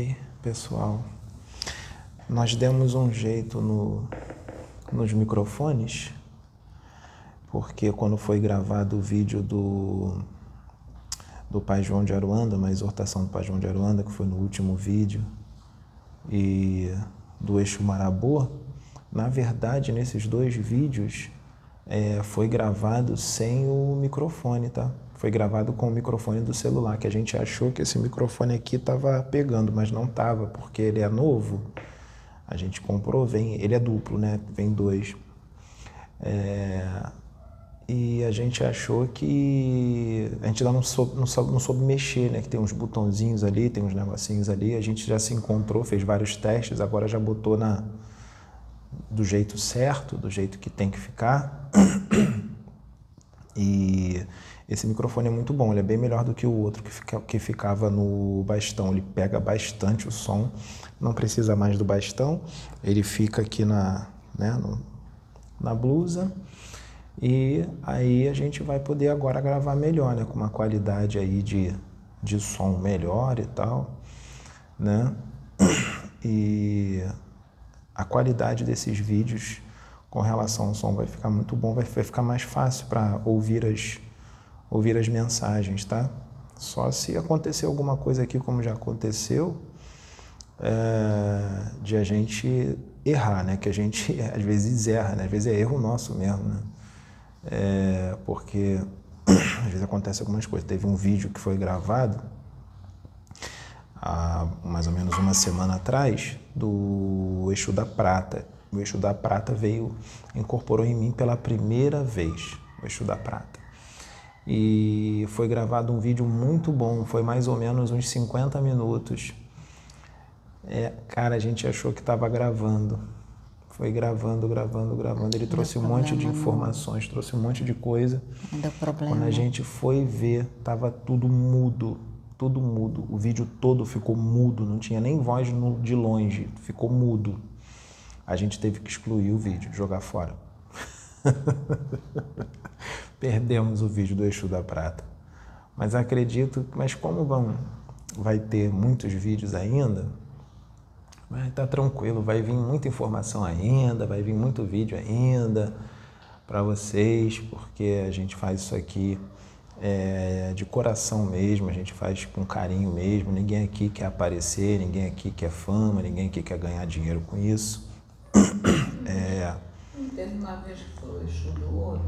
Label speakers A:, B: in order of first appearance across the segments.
A: Oi, pessoal. Nós demos um jeito no, nos microfones, porque quando foi gravado o vídeo do, do Pai João de Aruanda, uma exortação do Pai João de Aruanda, que foi no último vídeo, e do Eixo Marabô, na verdade, nesses dois vídeos, é, foi gravado sem o microfone, tá? Foi gravado com o microfone do celular, que a gente achou que esse microfone aqui estava pegando, mas não estava, porque ele é novo. A gente comprou, vem, ele é duplo, né? Vem dois. É, e a gente achou que a gente ainda não soube, não, soube, não soube mexer, né? Que tem uns botãozinhos ali, tem uns negocinhos ali. A gente já se encontrou, fez vários testes, agora já botou na do jeito certo, do jeito que tem que ficar. E esse microfone é muito bom, ele é bem melhor do que o outro que, fica, que ficava no bastão. Ele pega bastante o som, não precisa mais do bastão, ele fica aqui na, né, no, na blusa. E aí a gente vai poder agora gravar melhor, né, com uma qualidade aí de, de som melhor e tal, né? E a qualidade desses vídeos com relação ao som vai ficar muito bom, vai, vai ficar mais fácil para ouvir as, ouvir as mensagens, tá? Só se acontecer alguma coisa aqui, como já aconteceu, é, de a gente errar, né? Que a gente às vezes erra, né? Às vezes é erro nosso mesmo, né? É, porque às vezes acontece algumas coisas. Teve um vídeo que foi gravado há mais ou menos uma semana atrás do Eixo da Prata o eixo da prata veio, incorporou em mim pela primeira vez, o eixo da prata. E foi gravado um vídeo muito bom, foi mais ou menos uns 50 minutos. É, cara, a gente achou que estava gravando. Foi gravando, gravando, gravando. Ele trouxe um monte de informações, não. trouxe um monte de coisa.
B: Não deu problema.
A: Quando a gente foi ver, tava tudo mudo, tudo mudo. O vídeo todo ficou mudo, não tinha nem voz de longe, ficou mudo a gente teve que excluir o vídeo, jogar fora. Perdemos o vídeo do Eixo da Prata. Mas acredito, mas como vão, vai ter muitos vídeos ainda, vai estar tá tranquilo, vai vir muita informação ainda, vai vir muito vídeo ainda para vocês, porque a gente faz isso aqui é, de coração mesmo, a gente faz com carinho mesmo. Ninguém aqui quer aparecer, ninguém aqui quer fama, ninguém aqui quer ganhar dinheiro com isso.
C: É... Teve uma vez que foi o Exu do Ouro.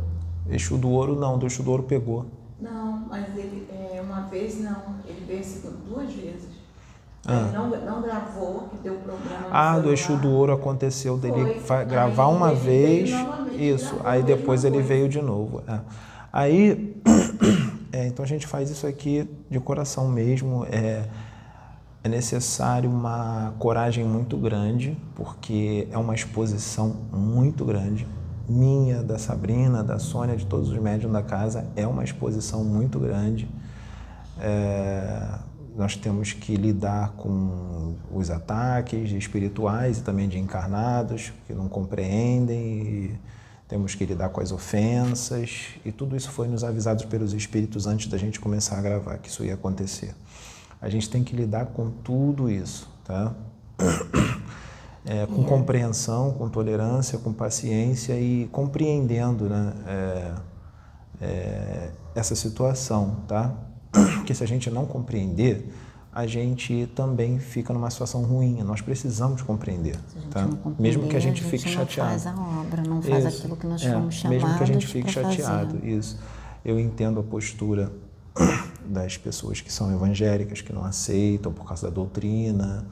A: Exu do Ouro não, do Exu do Ouro pegou.
C: Não, mas ele, é, uma vez não, ele veio duas vezes. Ah. Ele não, não gravou, que deu problema.
A: Ah, do Exu do Ouro aconteceu dele foi. gravar aí, uma vez. Isso, aí depois ele veio de novo. É. Aí, é, então a gente faz isso aqui de coração mesmo. É, é necessário uma coragem muito grande, porque é uma exposição muito grande. Minha, da Sabrina, da Sônia, de todos os médiums da casa, é uma exposição muito grande. É, nós temos que lidar com os ataques espirituais e também de encarnados que não compreendem. Temos que lidar com as ofensas e tudo isso foi nos avisado pelos espíritos antes da gente começar a gravar que isso ia acontecer. A gente tem que lidar com tudo isso, tá? É, com compreensão, com tolerância, com paciência e compreendendo né, é, é, essa situação, tá? Porque se a gente não compreender, a gente também fica numa situação ruim. Nós precisamos compreender, tá? Mesmo que a gente, a gente fique
B: não
A: chateado.
B: Faz a obra, não faz isso. aquilo que nós é, fomos chamados
A: Mesmo que a gente fique chateado,
B: fazer.
A: isso. Eu entendo a postura das pessoas que são evangélicas, que não aceitam por causa da doutrina.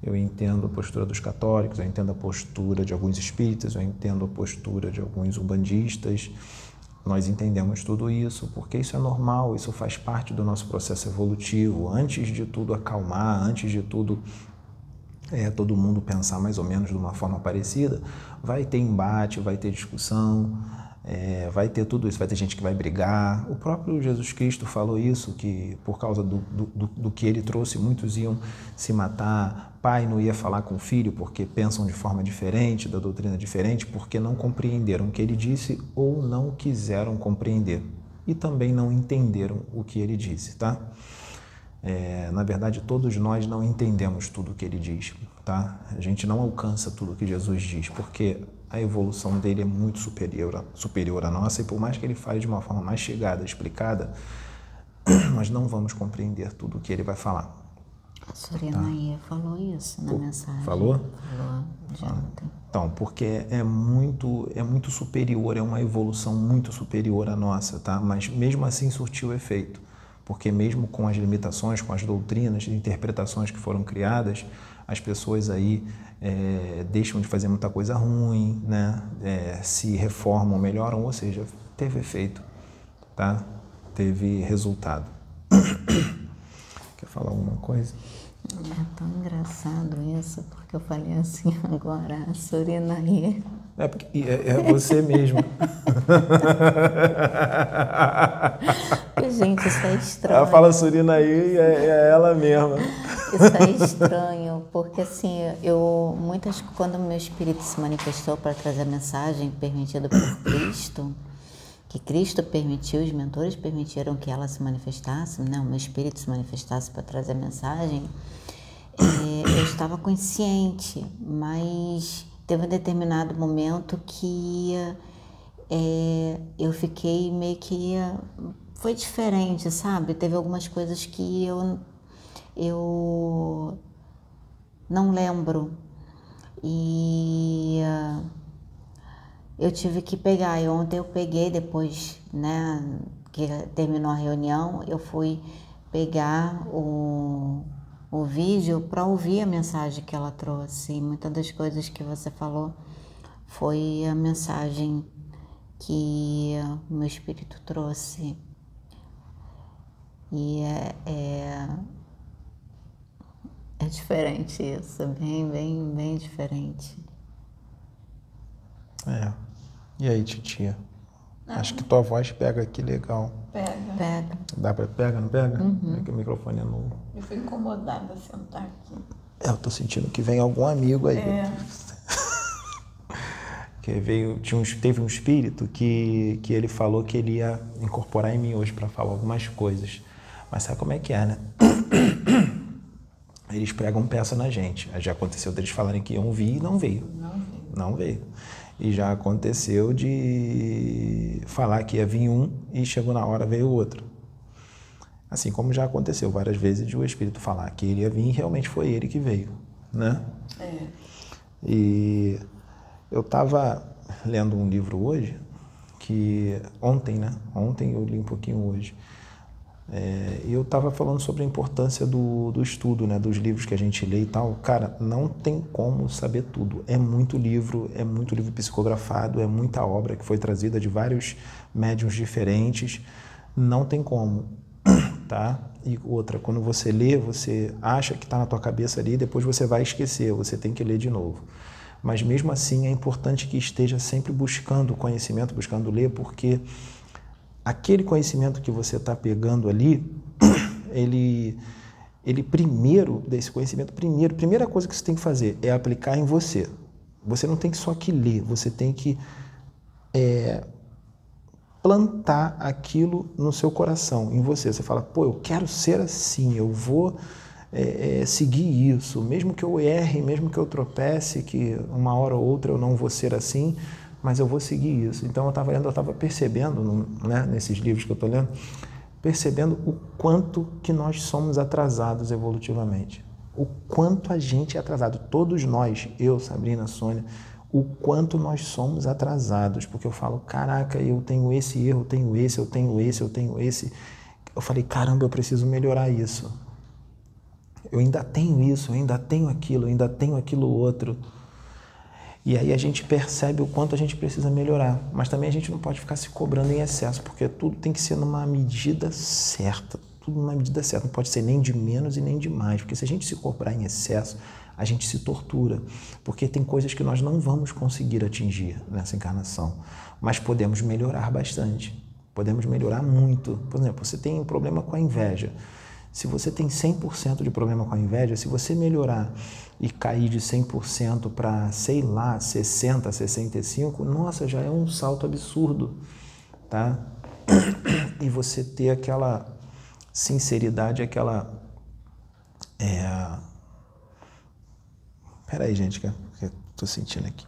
A: Eu entendo a postura dos católicos, eu entendo a postura de alguns espíritas, eu entendo a postura de alguns umbandistas. Nós entendemos tudo isso porque isso é normal, isso faz parte do nosso processo evolutivo. Antes de tudo acalmar, antes de tudo é, todo mundo pensar mais ou menos de uma forma parecida, vai ter embate, vai ter discussão, é, vai ter tudo isso, vai ter gente que vai brigar. O próprio Jesus Cristo falou isso, que por causa do, do, do, que ele trouxe, muitos iam se matar. Pai não ia falar com o filho porque pensam de forma diferente, da doutrina diferente, porque não compreenderam o que ele disse ou não quiseram compreender. E também não entenderam o que ele disse, tá? É, na verdade, todos nós não entendemos tudo o que ele diz, tá? A gente não alcança tudo o que Jesus diz, porque a evolução dele é muito superior, superior à nossa, e por mais que ele fale de uma forma mais chegada, explicada, nós não vamos compreender tudo o que ele vai falar.
B: A Sorinaia tá? falou isso na mensagem.
A: Falou?
B: Falou de ah, ontem.
A: Então, porque é muito, é muito superior, é uma evolução muito superior à nossa, tá? Mas mesmo assim surtiu efeito porque mesmo com as limitações, com as doutrinas, interpretações que foram criadas, as pessoas aí é, deixam de fazer muita coisa ruim, né? É, se reformam, melhoram, ou seja, teve efeito, tá? Teve resultado. Quer falar alguma coisa?
B: É tão engraçado isso, porque eu falei assim agora, Surinaí.
A: É, porque, é, é você mesmo.
B: Gente, isso é estranho.
A: Ela fala Surinaí e é, é ela mesma.
B: Isso é estranho, porque assim, eu muitas quando meu espírito se manifestou para trazer a mensagem permitida por Cristo, que Cristo permitiu, os mentores permitiram que ela se manifestasse, né? o meu espírito se manifestasse para trazer a mensagem, é, eu estava consciente, mas teve um determinado momento que é, eu fiquei meio que foi diferente, sabe? Teve algumas coisas que eu eu não lembro e eu tive que pegar. E ontem eu peguei depois, né, que terminou a reunião, eu fui pegar o, o vídeo para ouvir a mensagem que ela trouxe. E muitas das coisas que você falou foi a mensagem que meu espírito trouxe. E é, é, é diferente isso, bem, bem, bem diferente.
A: É. E aí, titia? Ah. Acho que tua voz pega aqui legal.
C: Pega.
B: Pega.
A: Dá pra pega, não pega?
B: Uhum.
A: É o microfone é novo.
C: Eu fui incomodada a sentar aqui.
A: É, eu tô sentindo que vem algum amigo aí.
C: É.
A: que veio, tinha um, teve um espírito que, que ele falou que ele ia incorporar em mim hoje para falar algumas coisas. Mas sabe como é que é, né? Eles pregam peça na gente. Já aconteceu deles falarem que iam vir e não veio.
C: Não veio.
A: Não veio. E já aconteceu de falar que ia vir um e chegou na hora veio outro. Assim como já aconteceu várias vezes de o Espírito falar que ele ia vir e realmente foi ele que veio, né?
C: É.
A: E eu estava lendo um livro hoje que ontem, né? Ontem eu li um pouquinho hoje. É, eu estava falando sobre a importância do, do estudo, né, dos livros que a gente lê e tal. Cara, não tem como saber tudo. É muito livro, é muito livro psicografado, é muita obra que foi trazida de vários médiums diferentes. Não tem como, tá? E outra, quando você lê, você acha que está na tua cabeça ali, depois você vai esquecer, você tem que ler de novo. Mas mesmo assim é importante que esteja sempre buscando conhecimento, buscando ler, porque aquele conhecimento que você está pegando ali, ele, ele primeiro, desse conhecimento, primeiro, primeira coisa que você tem que fazer é aplicar em você. Você não tem que só que ler, você tem que é, plantar aquilo no seu coração, em você. Você fala, pô, eu quero ser assim, eu vou é, é, seguir isso, mesmo que eu erre, mesmo que eu tropece, que uma hora ou outra eu não vou ser assim, mas eu vou seguir isso. Então eu estava lendo, eu estava percebendo, né, nesses livros que eu estou lendo, percebendo o quanto que nós somos atrasados evolutivamente. O quanto a gente é atrasado. Todos nós, eu, Sabrina, Sônia, o quanto nós somos atrasados. Porque eu falo, caraca, eu tenho esse erro, eu tenho esse, eu tenho esse, eu tenho esse. Eu falei, caramba, eu preciso melhorar isso. Eu ainda tenho isso, eu ainda tenho aquilo, eu ainda tenho aquilo outro. E aí a gente percebe o quanto a gente precisa melhorar. Mas também a gente não pode ficar se cobrando em excesso, porque tudo tem que ser numa medida certa. Tudo numa medida certa. Não pode ser nem de menos e nem de mais. Porque se a gente se cobrar em excesso, a gente se tortura. Porque tem coisas que nós não vamos conseguir atingir nessa encarnação. Mas podemos melhorar bastante. Podemos melhorar muito. Por exemplo, você tem um problema com a inveja. Se você tem 100% de problema com a inveja, se você melhorar e cair de 100% para, sei lá, 60, 65, nossa, já é um salto absurdo, tá? E você ter aquela sinceridade, aquela É. Peraí, gente, que eu tô sentindo aqui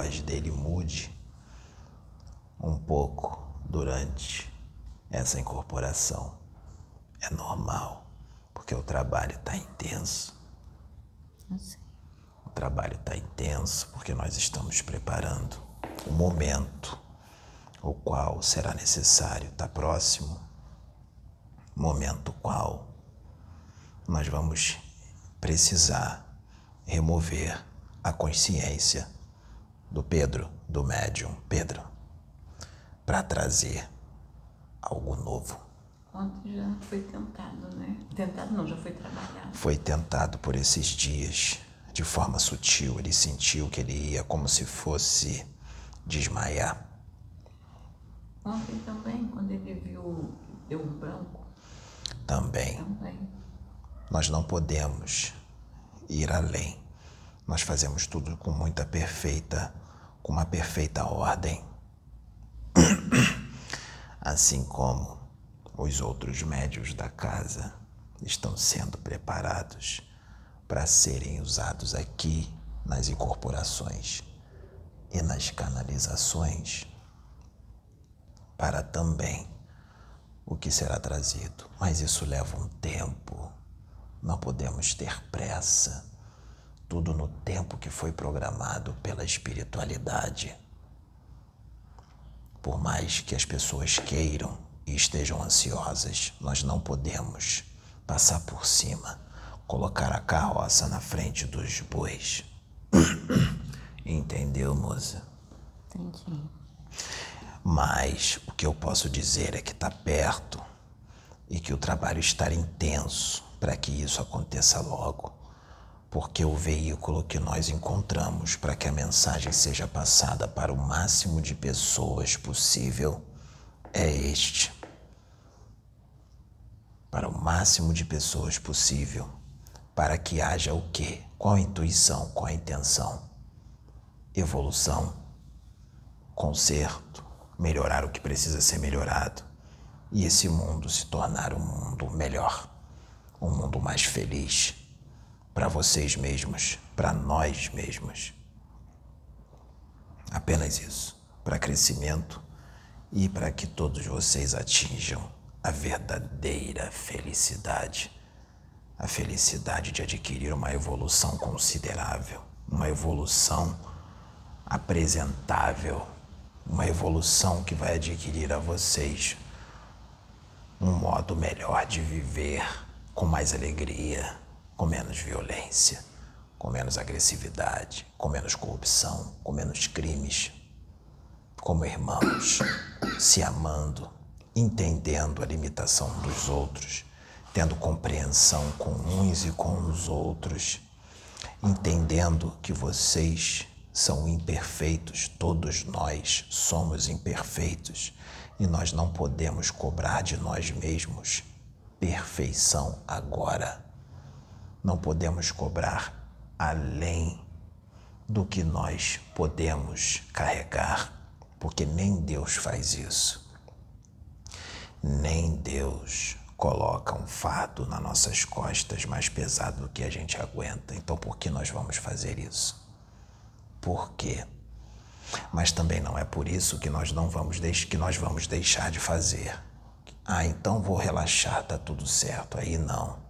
A: dele mude um pouco durante essa incorporação. É normal, porque o trabalho está intenso. O trabalho está intenso porque nós estamos preparando o momento o qual será necessário estar próximo, momento qual nós vamos precisar remover a consciência do Pedro, do médium Pedro, para trazer algo novo.
C: Ontem já foi tentado, né? Tentado não, já foi trabalhado.
A: Foi tentado por esses dias, de forma sutil. Ele sentiu que ele ia como se fosse desmaiar.
C: Ontem também, quando ele viu deu um branco,
A: Também.
C: também.
A: Nós não podemos ir além. Nós fazemos tudo com muita perfeita, com uma perfeita ordem. Assim como os outros médios da casa estão sendo preparados para serem usados aqui nas incorporações e nas canalizações para também o que será trazido. Mas isso leva um tempo. Não podemos ter pressa. Tudo no tempo que foi programado pela espiritualidade. Por mais que as pessoas queiram e estejam ansiosas, nós não podemos passar por cima, colocar a carroça na frente dos bois. Entendeu, moça?
B: Entendi.
A: Mas o que eu posso dizer é que está perto e que o trabalho está intenso para que isso aconteça logo. Porque o veículo que nós encontramos para que a mensagem seja passada para o máximo de pessoas possível é este. Para o máximo de pessoas possível, para que haja o quê? Qual a intuição, qual a intenção? Evolução, conserto, melhorar o que precisa ser melhorado. E esse mundo se tornar um mundo melhor, um mundo mais feliz para vocês mesmos, para nós mesmos. Apenas isso, para crescimento e para que todos vocês atinjam a verdadeira felicidade, a felicidade de adquirir uma evolução considerável, uma evolução apresentável uma evolução que vai adquirir a vocês um modo melhor de viver, com mais alegria, com menos violência, com menos agressividade, com menos corrupção, com menos crimes, como irmãos, se amando, entendendo a limitação dos outros, tendo compreensão com uns e com os outros entendendo que vocês são imperfeitos, todos nós somos imperfeitos e nós não podemos cobrar de nós mesmos perfeição agora. Não podemos cobrar além do que nós podemos carregar, porque nem Deus faz isso. Nem Deus coloca um fardo nas nossas costas mais pesado do que a gente aguenta. Então, por que nós vamos fazer isso? Por quê? Mas também não é por isso que nós não vamos que nós vamos deixar de fazer. Ah, então vou relaxar, tá tudo certo. Aí não.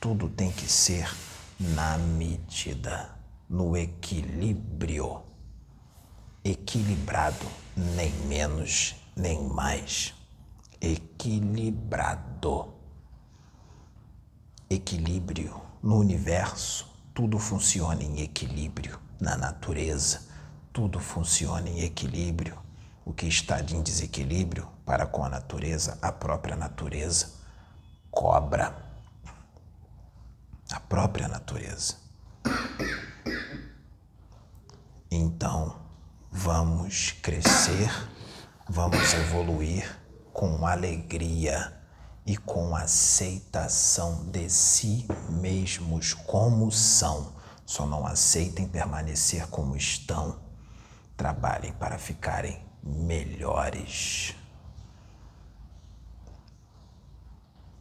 A: Tudo tem que ser na medida, no equilíbrio. Equilibrado, nem menos, nem mais. Equilibrado. Equilíbrio no universo, tudo funciona em equilíbrio na natureza, tudo funciona em equilíbrio. O que está em desequilíbrio para com a natureza, a própria natureza cobra. A própria natureza. Então, vamos crescer, vamos evoluir com alegria e com aceitação de si mesmos como são só não aceitem permanecer como estão. Trabalhem para ficarem melhores.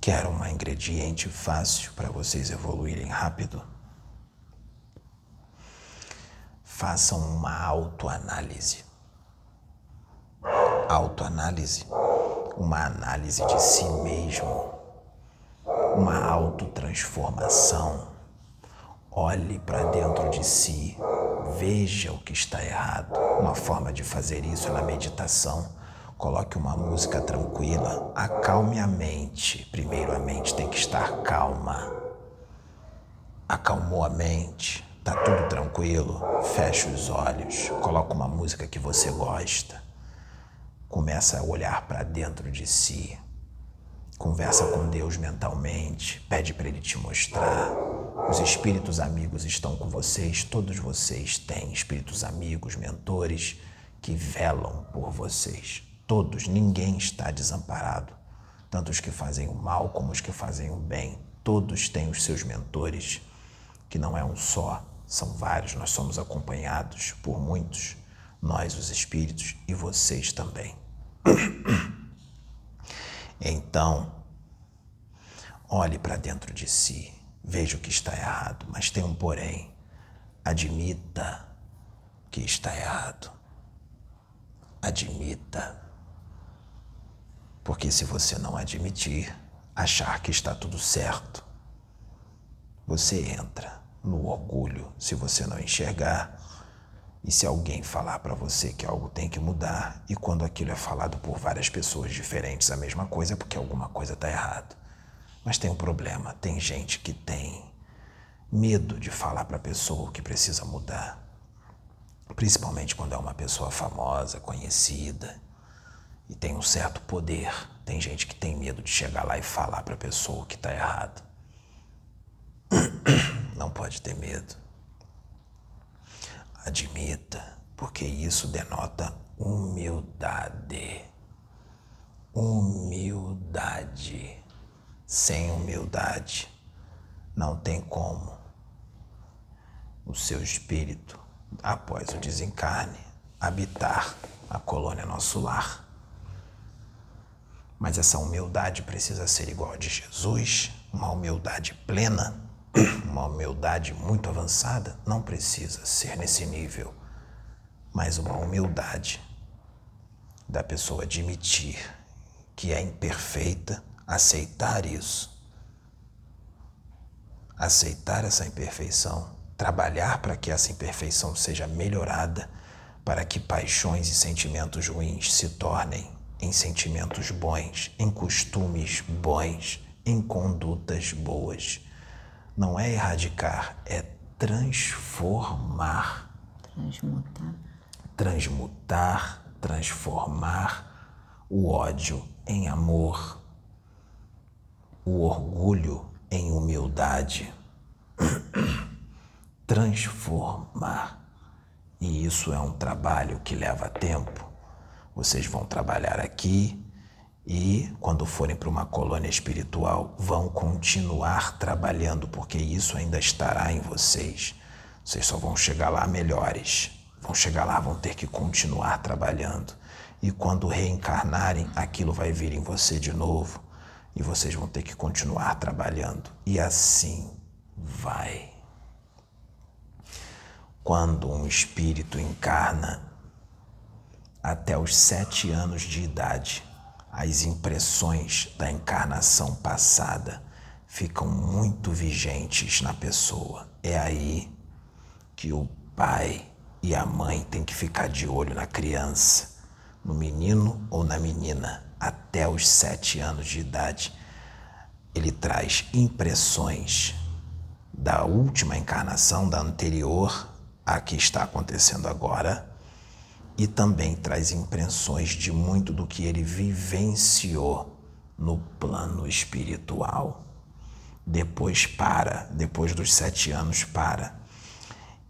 A: Quero um ingrediente fácil para vocês evoluírem rápido? Façam uma autoanálise. Autoanálise, uma análise de si mesmo, uma autotransformação Olhe para dentro de si, veja o que está errado. Uma forma de fazer isso é na meditação. Coloque uma música tranquila, acalme a mente. Primeiro, a mente tem que estar calma. Acalmou a mente, tá tudo tranquilo. Feche os olhos, coloque uma música que você gosta. Começa a olhar para dentro de si. Conversa com Deus mentalmente, pede para Ele te mostrar. Os espíritos amigos estão com vocês, todos vocês têm espíritos amigos, mentores que velam por vocês. Todos, ninguém está desamparado. Tanto os que fazem o mal como os que fazem o bem. Todos têm os seus mentores, que não é um só, são vários. Nós somos acompanhados por muitos, nós, os espíritos, e vocês também. Então, olhe para dentro de si, veja o que está errado, mas tem um porém. Admita que está errado. Admita. Porque se você não admitir, achar que está tudo certo, você entra no orgulho se você não enxergar e se alguém falar para você que algo tem que mudar, e quando aquilo é falado por várias pessoas diferentes a mesma coisa, é porque alguma coisa está errada. Mas tem um problema: tem gente que tem medo de falar para a pessoa que precisa mudar. Principalmente quando é uma pessoa famosa, conhecida e tem um certo poder. Tem gente que tem medo de chegar lá e falar para a pessoa que está errado. Não pode ter medo. Admita, porque isso denota humildade. Humildade. Sem humildade, não tem como o seu espírito, após o desencarne, habitar a colônia nosso lar. Mas essa humildade precisa ser igual a de Jesus, uma humildade plena uma humildade muito avançada não precisa ser nesse nível, mas uma humildade da pessoa admitir que é imperfeita, aceitar isso, aceitar essa imperfeição, trabalhar para que essa imperfeição seja melhorada, para que paixões e sentimentos ruins se tornem em sentimentos bons, em costumes bons, em condutas boas não é erradicar, é transformar.
B: Transmutar.
A: Transmutar, transformar o ódio em amor, o orgulho em humildade. transformar. E isso é um trabalho que leva tempo. Vocês vão trabalhar aqui e, quando forem para uma colônia espiritual, vão continuar trabalhando, porque isso ainda estará em vocês. Vocês só vão chegar lá melhores. Vão chegar lá, vão ter que continuar trabalhando. E quando reencarnarem, aquilo vai vir em você de novo. E vocês vão ter que continuar trabalhando. E assim vai. Quando um espírito encarna até os sete anos de idade, as impressões da encarnação passada ficam muito vigentes na pessoa. É aí que o pai e a mãe têm que ficar de olho na criança no menino ou na menina até os sete anos de idade, ele traz impressões da última encarnação, da anterior à que está acontecendo agora, e também traz impressões de muito do que ele vivenciou no plano espiritual. Depois para, depois dos sete anos para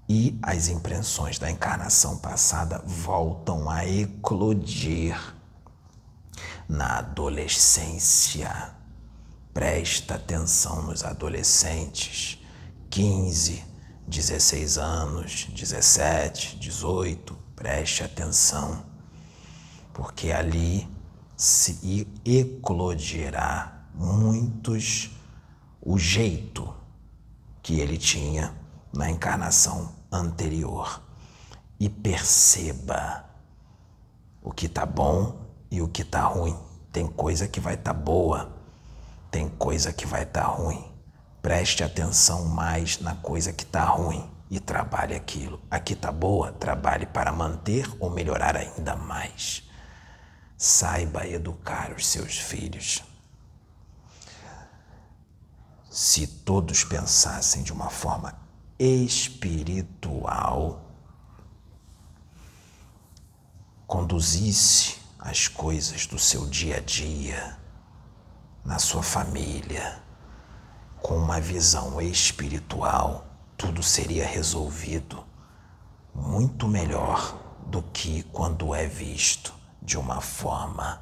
A: e as impressões da encarnação passada voltam a eclodir na adolescência. Presta atenção nos adolescentes, 15, 16 anos, 17, 18, preste atenção, porque ali se eclodirá muitos o jeito que ele tinha na encarnação anterior e perceba o que está bom e o que está ruim. Tem coisa que vai estar tá boa, tem coisa que vai estar tá ruim. Preste atenção mais na coisa que está ruim e trabalhe aquilo. Aqui está boa, trabalhe para manter ou melhorar ainda mais. Saiba educar os seus filhos. Se todos pensassem de uma forma espiritual conduzisse as coisas do seu dia a dia, na sua família, com uma visão espiritual, tudo seria resolvido muito melhor do que quando é visto de uma forma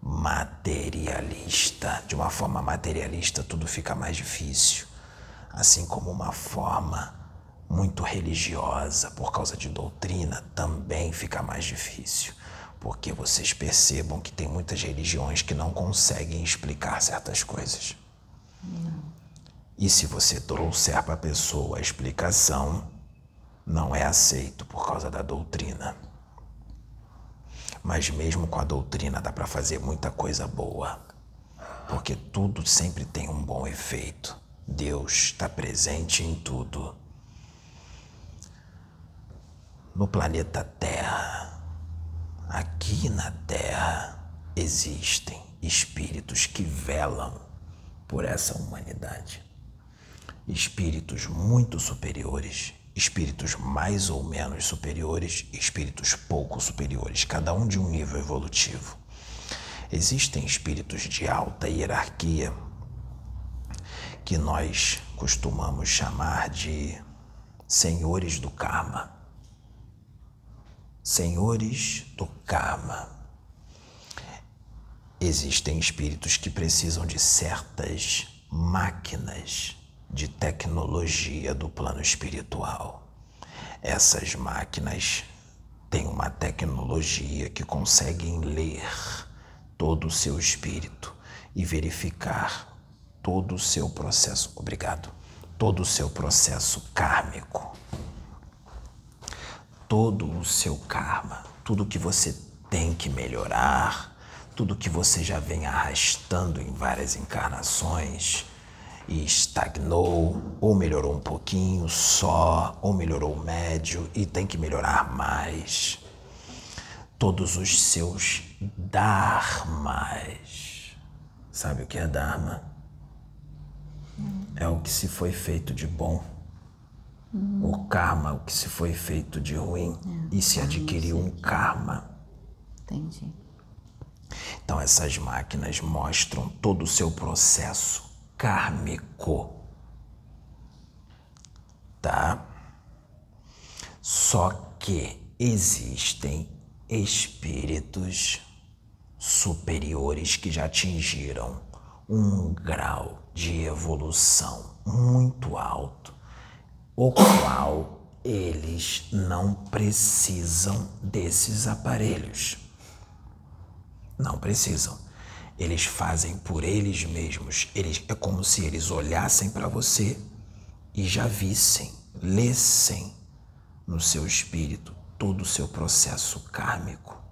A: materialista. De uma forma materialista, tudo fica mais difícil assim como uma forma muito religiosa por causa de doutrina também fica mais difícil, porque vocês percebam que tem muitas religiões que não conseguem explicar certas coisas. Não. E se você trouxer para a pessoa a explicação, não é aceito por causa da doutrina. Mas mesmo com a doutrina dá para fazer muita coisa boa, porque tudo sempre tem um bom efeito. Deus está presente em tudo. No planeta Terra, aqui na Terra, existem espíritos que velam por essa humanidade. Espíritos muito superiores, espíritos mais ou menos superiores, espíritos pouco superiores, cada um de um nível evolutivo. Existem espíritos de alta hierarquia que nós costumamos chamar de senhores do karma. Senhores do karma. Existem espíritos que precisam de certas máquinas de tecnologia do plano espiritual. Essas máquinas têm uma tecnologia que conseguem ler todo o seu espírito e verificar todo o seu processo, obrigado, todo o seu processo kármico, todo o seu karma, tudo que você tem que melhorar, tudo que você já vem arrastando em várias encarnações e estagnou, ou melhorou um pouquinho só, ou melhorou médio e tem que melhorar mais. Todos os seus dharmas. Sabe o que é dharma? é o que se foi feito de bom. Uhum. O karma, o que se foi feito de ruim. É, e se adquiriu um karma.
B: Entendi.
A: Então, essas máquinas mostram todo o seu processo kármico. Tá? Só que existem espíritos superiores que já atingiram um grau de evolução muito alto, o qual eles não precisam desses aparelhos. Não precisam. Eles fazem por eles mesmos. Eles, é como se eles olhassem para você e já vissem, lessem no seu espírito todo o seu processo kármico.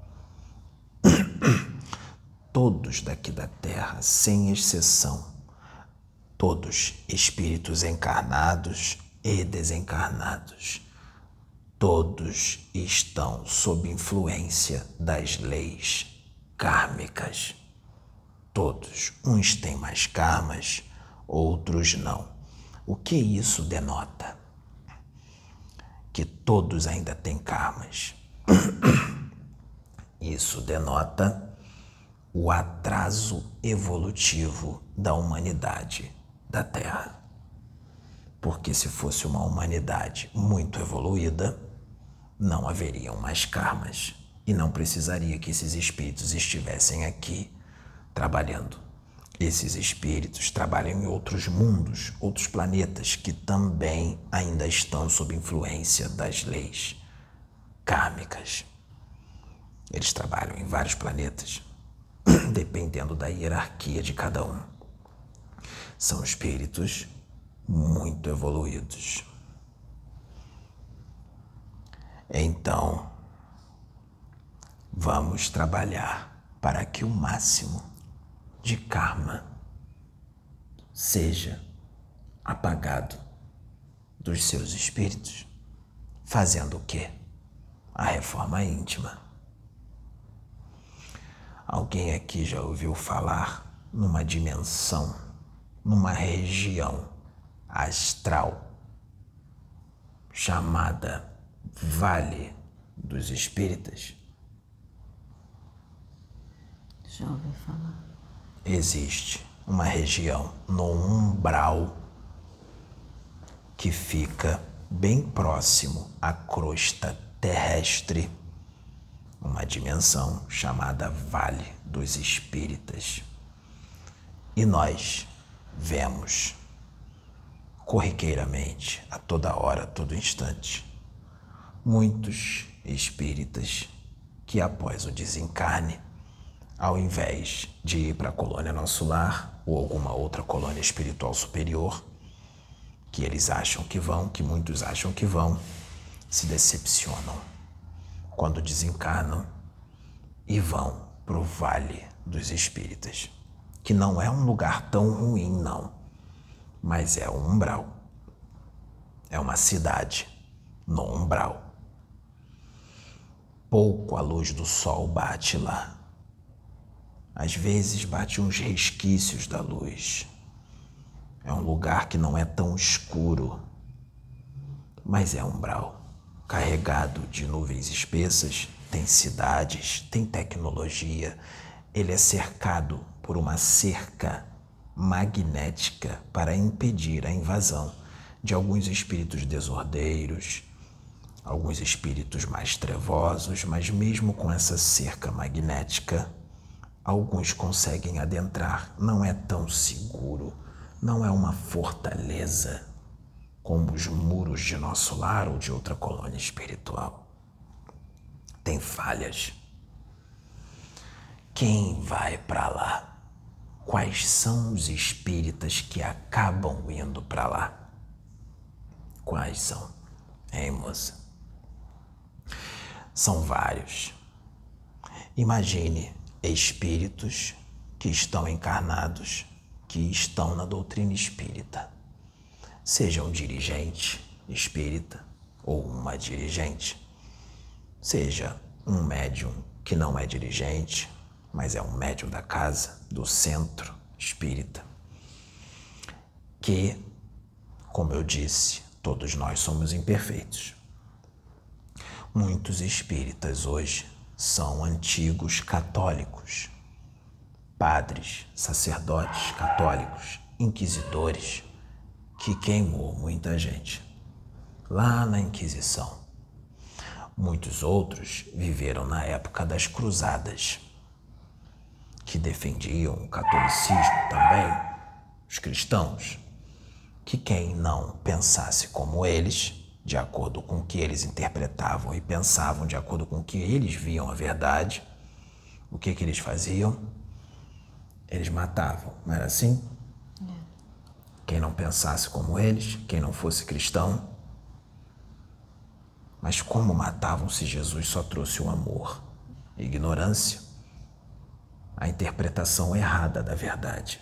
A: Todos daqui da Terra, sem exceção, todos espíritos encarnados e desencarnados, todos estão sob influência das leis kármicas. Todos, uns têm mais karmas, outros não. O que isso denota? Que todos ainda têm karmas. Isso denota o atraso evolutivo da humanidade da Terra. Porque se fosse uma humanidade muito evoluída, não haveriam mais karmas e não precisaria que esses espíritos estivessem aqui trabalhando. Esses espíritos trabalham em outros mundos, outros planetas que também ainda estão sob influência das leis kármicas. Eles trabalham em vários planetas, dependendo da hierarquia de cada um. São espíritos muito evoluídos. Então, vamos trabalhar para que o máximo de karma seja apagado dos seus espíritos, fazendo o quê? A reforma íntima. Alguém aqui já ouviu falar numa dimensão, numa região astral chamada Vale dos Espíritas?
B: Já ouvi falar
A: existe uma região no umbral que fica bem próximo à crosta terrestre, uma dimensão chamada Vale dos Espíritas. E nós vemos corriqueiramente, a toda hora, a todo instante, muitos espíritas que após o desencarne ao invés de ir para a colônia Nosso Lar ou alguma outra colônia espiritual superior, que eles acham que vão, que muitos acham que vão, se decepcionam quando desencarnam e vão para o Vale dos Espíritas, que não é um lugar tão ruim, não, mas é um umbral. É uma cidade no umbral. Pouco a luz do sol bate lá às vezes bate uns resquícios da luz. É um lugar que não é tão escuro, mas é umbral, carregado de nuvens espessas, tem cidades, tem tecnologia. Ele é cercado por uma cerca magnética para impedir a invasão de alguns espíritos desordeiros, alguns espíritos mais trevosos, mas mesmo com essa cerca magnética, Alguns conseguem adentrar, não é tão seguro, não é uma fortaleza como os muros de nosso lar ou de outra colônia espiritual. Tem falhas. Quem vai para lá? Quais são os espíritas que acabam indo para lá? Quais são? Hein, moça? São vários. Imagine espíritos que estão encarnados, que estão na doutrina espírita. Seja um dirigente espírita ou uma dirigente, seja um médium que não é dirigente, mas é um médium da casa, do centro espírita, que, como eu disse, todos nós somos imperfeitos. Muitos espíritas hoje são antigos católicos, padres, sacerdotes católicos, inquisidores, que queimou muita gente lá na Inquisição. Muitos outros viveram na época das cruzadas, que defendiam o catolicismo também, os cristãos, que quem não pensasse como eles, de acordo com o que eles interpretavam e pensavam, de acordo com o que eles viam a verdade, o que, que eles faziam? Eles matavam, não era assim? É. Quem não pensasse como eles, quem não fosse cristão, mas como matavam se Jesus só trouxe o amor? Ignorância. A interpretação errada da verdade.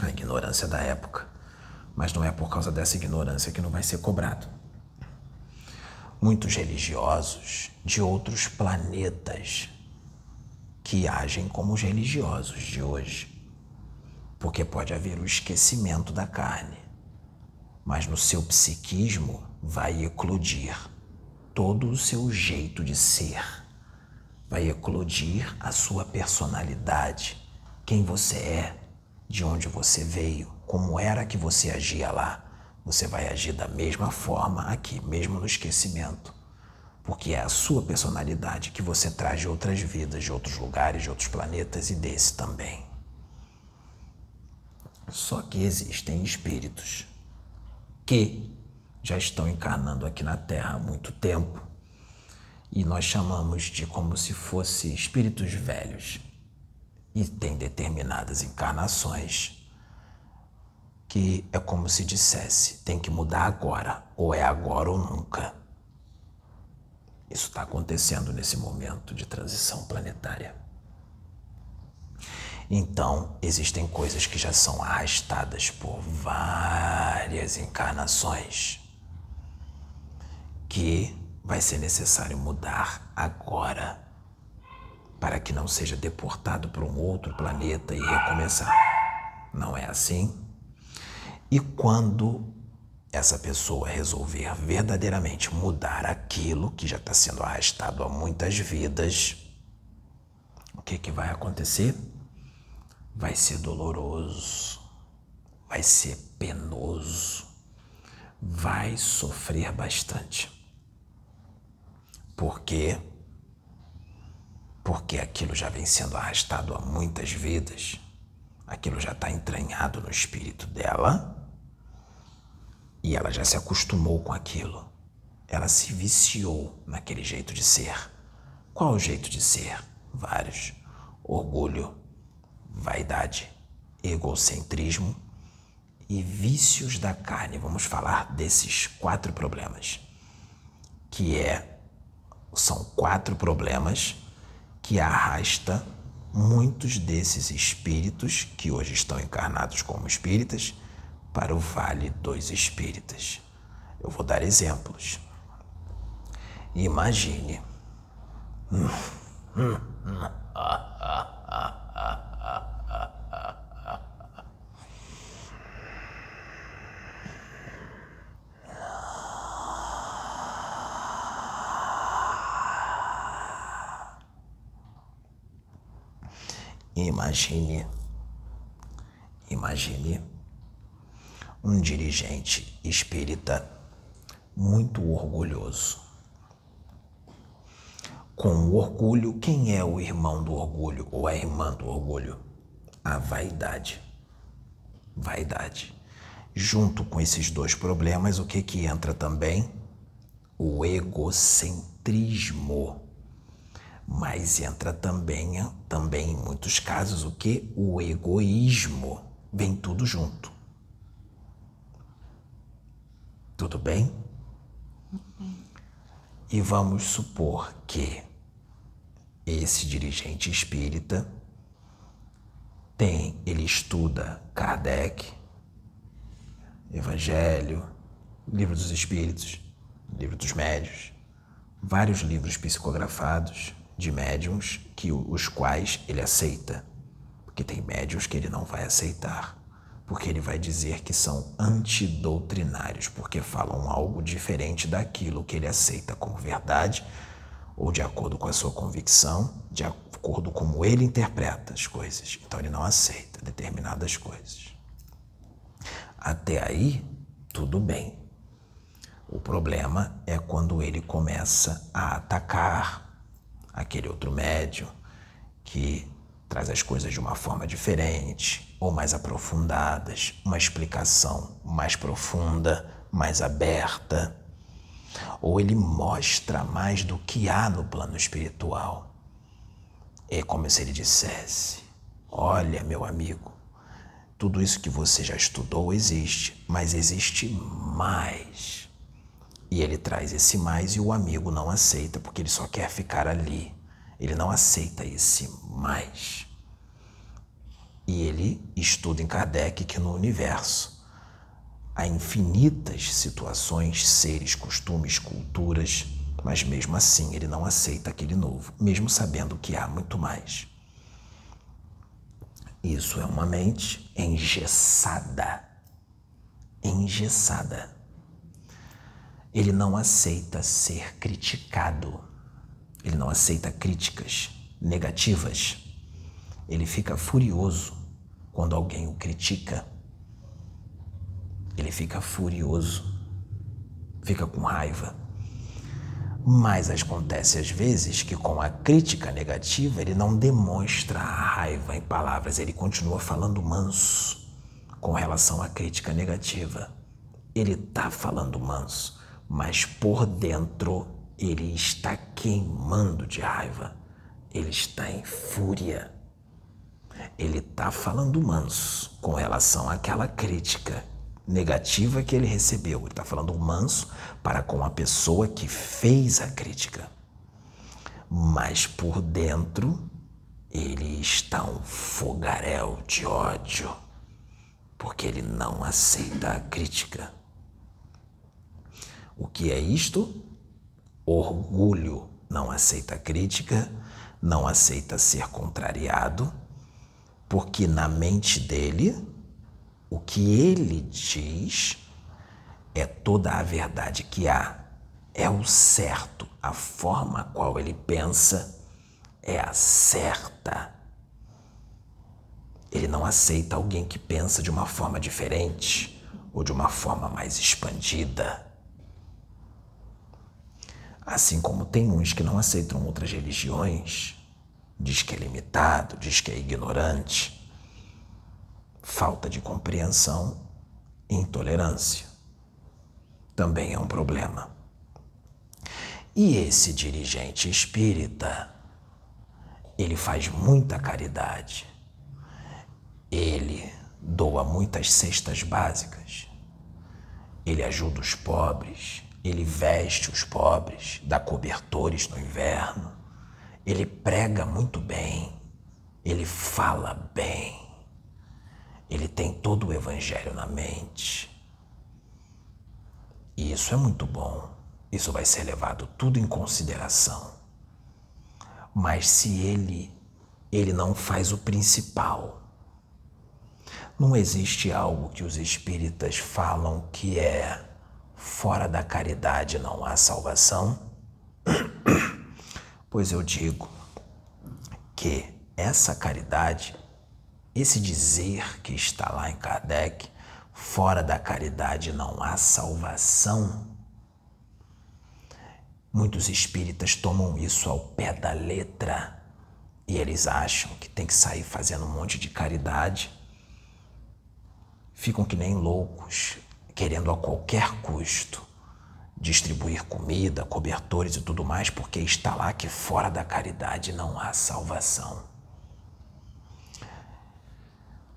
A: A ignorância da época. Mas não é por causa dessa ignorância que não vai ser cobrado. Muitos religiosos de outros planetas que agem como os religiosos de hoje. Porque pode haver o esquecimento da carne, mas no seu psiquismo vai eclodir todo o seu jeito de ser, vai eclodir a sua personalidade, quem você é, de onde você veio, como era que você agia lá. Você vai agir da mesma forma aqui, mesmo no esquecimento, porque é a sua personalidade que você traz de outras vidas, de outros lugares, de outros planetas e desse também. Só que existem espíritos que já estão encarnando aqui na Terra há muito tempo e nós chamamos de como se fossem espíritos velhos. E tem determinadas encarnações que é como se dissesse: tem que mudar agora, ou é agora ou nunca. Isso está acontecendo nesse momento de transição planetária. Então, existem coisas que já são arrastadas por várias encarnações que vai ser necessário mudar agora para que não seja deportado para um outro planeta e recomeçar. Não é assim? E quando essa pessoa resolver verdadeiramente mudar aquilo que já está sendo arrastado há muitas vidas, o que, que vai acontecer? Vai ser doloroso, vai ser penoso, vai sofrer bastante. Por quê? Porque aquilo já vem sendo arrastado há muitas vidas, aquilo já está entranhado no espírito dela e ela já se acostumou com aquilo. Ela se viciou naquele jeito de ser. Qual o jeito de ser? Vários: orgulho, vaidade, egocentrismo e vícios da carne. Vamos falar desses quatro problemas, que é são quatro problemas que arrasta muitos desses espíritos que hoje estão encarnados como espíritas para o vale dos espíritas. Eu vou dar exemplos. Imagine. Imagine, imagine dirigente espírita muito orgulhoso. Com orgulho, quem é o irmão do orgulho ou a irmã do orgulho? A vaidade. Vaidade. Junto com esses dois problemas, o que que entra também? O egocentrismo. Mas entra também, também em muitos casos, o que? O egoísmo. Vem tudo junto. Tudo bem? E vamos supor que esse dirigente espírita tem, ele estuda Kardec, Evangelho, Livro dos Espíritos, Livro dos Médios, vários livros psicografados, de médiums que os quais ele aceita, porque tem médiums que ele não vai aceitar, porque ele vai dizer que são antidoutrinários, porque falam algo diferente daquilo que ele aceita como verdade ou de acordo com a sua convicção, de acordo com como ele interpreta as coisas. Então ele não aceita determinadas coisas. Até aí, tudo bem. O problema é quando ele começa a atacar aquele outro médium que traz as coisas de uma forma diferente ou mais aprofundadas, uma explicação mais profunda, mais aberta, ou ele mostra mais do que há no plano espiritual. É como se ele dissesse: Olha, meu amigo, tudo isso que você já estudou existe, mas existe mais. E ele traz esse mais e o amigo não aceita porque ele só quer ficar ali. Ele não aceita esse mais. E ele estuda em Kardec que no universo há infinitas situações, seres, costumes, culturas, mas mesmo assim ele não aceita aquele novo, mesmo sabendo que há muito mais. Isso é uma mente engessada. Engessada ele não aceita ser criticado. Ele não aceita críticas negativas. Ele fica furioso quando alguém o critica. Ele fica furioso, fica com raiva. Mas acontece às vezes que com a crítica negativa ele não demonstra a raiva em palavras, ele continua falando manso com relação à crítica negativa. Ele está falando manso mas por dentro ele está queimando de raiva, ele está em fúria. Ele está falando manso com relação àquela crítica negativa que ele recebeu. Ele está falando manso para com a pessoa que fez a crítica. Mas por dentro ele está um fogaréu de ódio, porque ele não aceita a crítica. O que é isto? Orgulho. Não aceita crítica, não aceita ser contrariado, porque na mente dele, o que ele diz é toda a verdade que há, é o certo, a forma a qual ele pensa é a certa. Ele não aceita alguém que pensa de uma forma diferente ou de uma forma mais expandida. Assim como tem uns que não aceitam outras religiões, diz que é limitado, diz que é ignorante. Falta de compreensão intolerância também é um problema. E esse dirigente espírita, ele faz muita caridade. Ele doa muitas cestas básicas. Ele ajuda os pobres, ele veste os pobres, dá cobertores no inverno. Ele prega muito bem. Ele fala bem. Ele tem todo o evangelho na mente. E isso é muito bom. Isso vai ser levado tudo em consideração. Mas se ele ele não faz o principal, não existe algo que os espíritas falam que é Fora da caridade não há salvação? Pois eu digo que essa caridade, esse dizer que está lá em Kardec, fora da caridade não há salvação. Muitos espíritas tomam isso ao pé da letra e eles acham que tem que sair fazendo um monte de caridade. Ficam que nem loucos, querendo a qualquer custo distribuir comida, cobertores e tudo mais, porque está lá que fora da caridade não há salvação.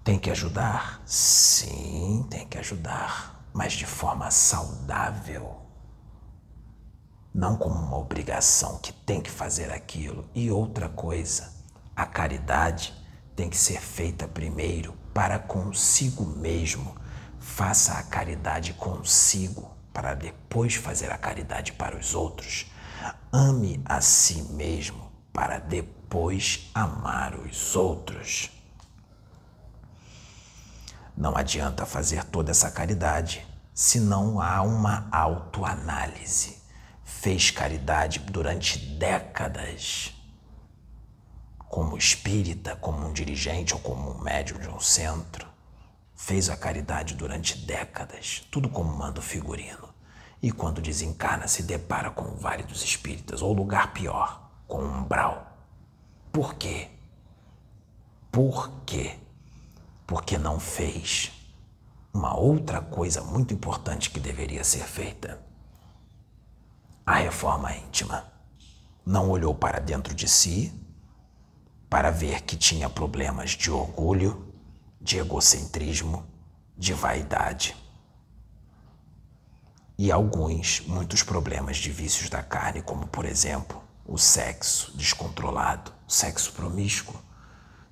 A: Tem que ajudar? Sim, tem que ajudar, mas de forma saudável. Não como uma obrigação que tem que fazer aquilo. E outra coisa, a caridade tem que ser feita primeiro para consigo mesmo Faça a caridade consigo para depois fazer a caridade para os outros. Ame a si mesmo para depois amar os outros. Não adianta fazer toda essa caridade se não há uma autoanálise. Fez caridade durante décadas como espírita, como um dirigente ou como um médium de um centro fez a caridade durante décadas, tudo como manda o figurino. E quando desencarna se depara com o Vale dos Espíritas, ou lugar pior, com o umbral. Por quê? Por quê? Porque não fez uma outra coisa muito importante que deveria ser feita. A reforma íntima. Não olhou para dentro de si para ver que tinha problemas de orgulho, de egocentrismo, de vaidade. E alguns, muitos problemas de vícios da carne, como por exemplo o sexo descontrolado, sexo promíscuo,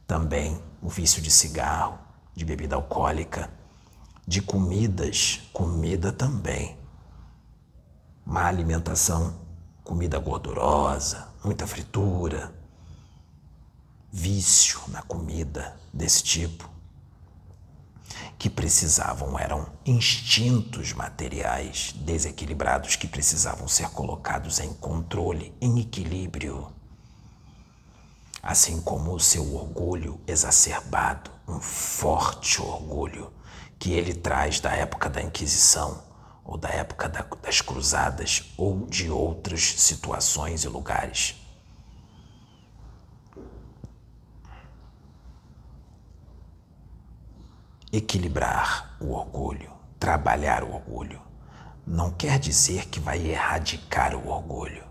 A: também o vício de cigarro, de bebida alcoólica, de comidas, comida também, má alimentação, comida gordurosa, muita fritura, vício na comida desse tipo, que precisavam, eram instintos materiais desequilibrados que precisavam ser colocados em controle, em equilíbrio. Assim como o seu orgulho exacerbado, um forte orgulho que ele traz da época da Inquisição, ou da época da, das Cruzadas, ou de outras situações e lugares. Equilibrar o orgulho, trabalhar o orgulho, não quer dizer que vai erradicar o orgulho,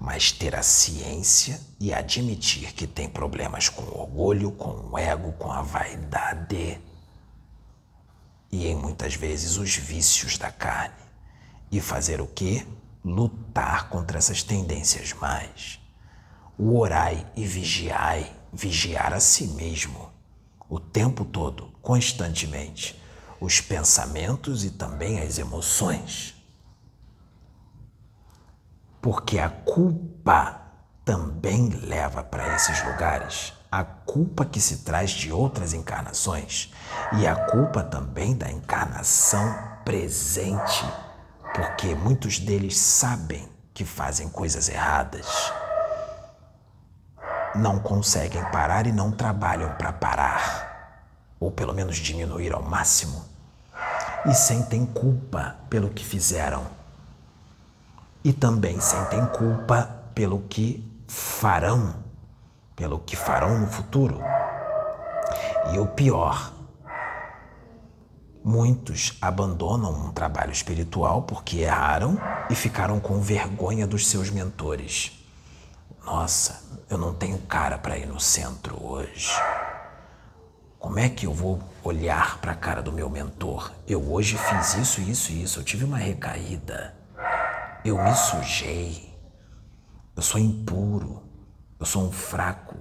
A: mas ter a ciência e admitir que tem problemas com o orgulho, com o ego, com a vaidade e em muitas vezes os vícios da carne. E fazer o que? Lutar contra essas tendências mais. O orai e vigiai, vigiar a si mesmo o tempo todo, constantemente, os pensamentos e também as emoções. Porque a culpa também leva para esses lugares. A culpa que se traz de outras encarnações e a culpa também da encarnação presente, porque muitos deles sabem que fazem coisas erradas não conseguem parar e não trabalham para parar, ou pelo menos diminuir ao máximo, e sentem culpa pelo que fizeram. E também sentem culpa pelo que farão, pelo que farão no futuro. E o pior, muitos abandonam um trabalho espiritual porque erraram e ficaram com vergonha dos seus mentores. Nossa, eu não tenho cara para ir no centro hoje. Como é que eu vou olhar para a cara do meu mentor? Eu hoje fiz isso, isso e isso. Eu tive uma recaída. Eu me sujei. Eu sou impuro. Eu sou um fraco.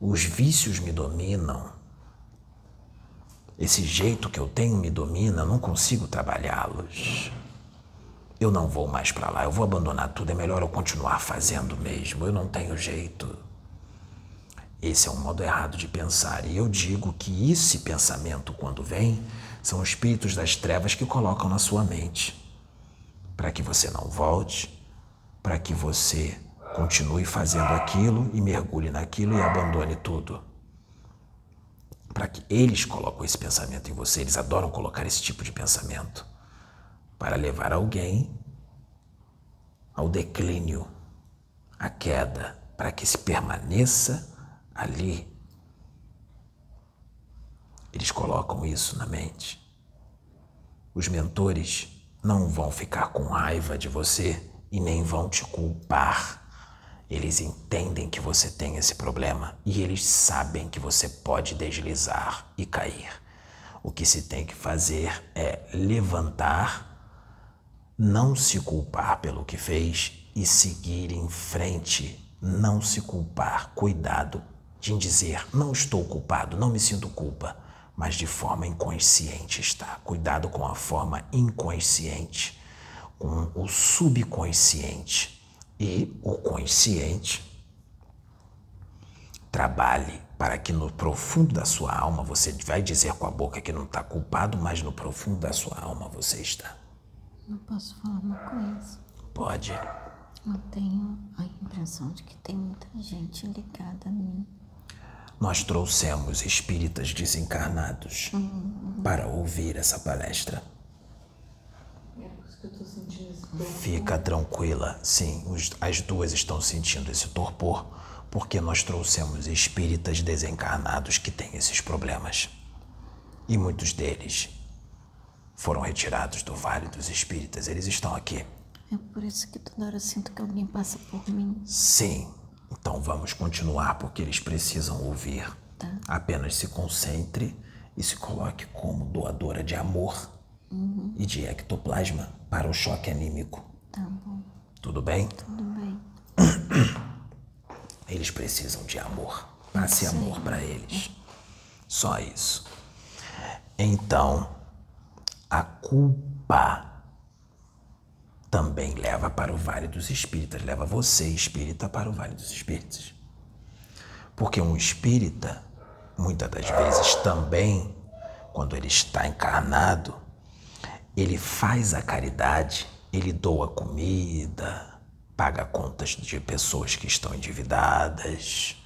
A: Os vícios me dominam. Esse jeito que eu tenho me domina, eu não consigo trabalhá-los eu não vou mais para lá, eu vou abandonar tudo, é melhor eu continuar fazendo mesmo, eu não tenho jeito. Esse é um modo errado de pensar, e eu digo que esse pensamento, quando vem, são espíritos das trevas que colocam na sua mente, para que você não volte, para que você continue fazendo aquilo e mergulhe naquilo e abandone tudo. Para que eles colocam esse pensamento em você, eles adoram colocar esse tipo de pensamento para levar alguém ao declínio, à queda, para que se permaneça ali. Eles colocam isso na mente. Os mentores não vão ficar com raiva de você e nem vão te culpar. Eles entendem que você tem esse problema e eles sabem que você pode deslizar e cair. O que se tem que fazer é levantar não se culpar pelo que fez e seguir em frente. Não se culpar. Cuidado de dizer: não estou culpado, não me sinto culpa, mas de forma inconsciente está. Cuidado com a forma inconsciente, com o subconsciente e o consciente. Trabalhe para que no profundo da sua alma você vai dizer com a boca que não está culpado, mas no profundo da sua alma você está.
B: Não posso falar uma coisa?
A: Pode.
B: Eu tenho a impressão de que tem muita gente ligada a mim.
A: Nós trouxemos espíritas desencarnados uhum. para ouvir essa palestra. Fica tranquila, sim, os, as duas estão sentindo esse torpor porque nós trouxemos espíritas desencarnados que têm esses problemas. E muitos deles foram retirados do Vale dos Espíritas. Eles estão aqui.
B: É por isso que toda hora eu sinto que alguém passa por mim.
A: Sim. Então vamos continuar porque eles precisam ouvir.
B: Tá.
A: Apenas se concentre e se coloque como doadora de amor uhum. e de ectoplasma para o choque anímico.
B: Tá bom.
A: Tudo bem?
B: Tudo bem.
A: Eles precisam de amor. Passe amor para eles. Só isso. Então, a culpa também leva para o Vale dos Espíritas, leva você, espírita, para o Vale dos Espíritos. Porque um espírita, muitas das vezes também, quando ele está encarnado, ele faz a caridade, ele doa comida, paga contas de pessoas que estão endividadas,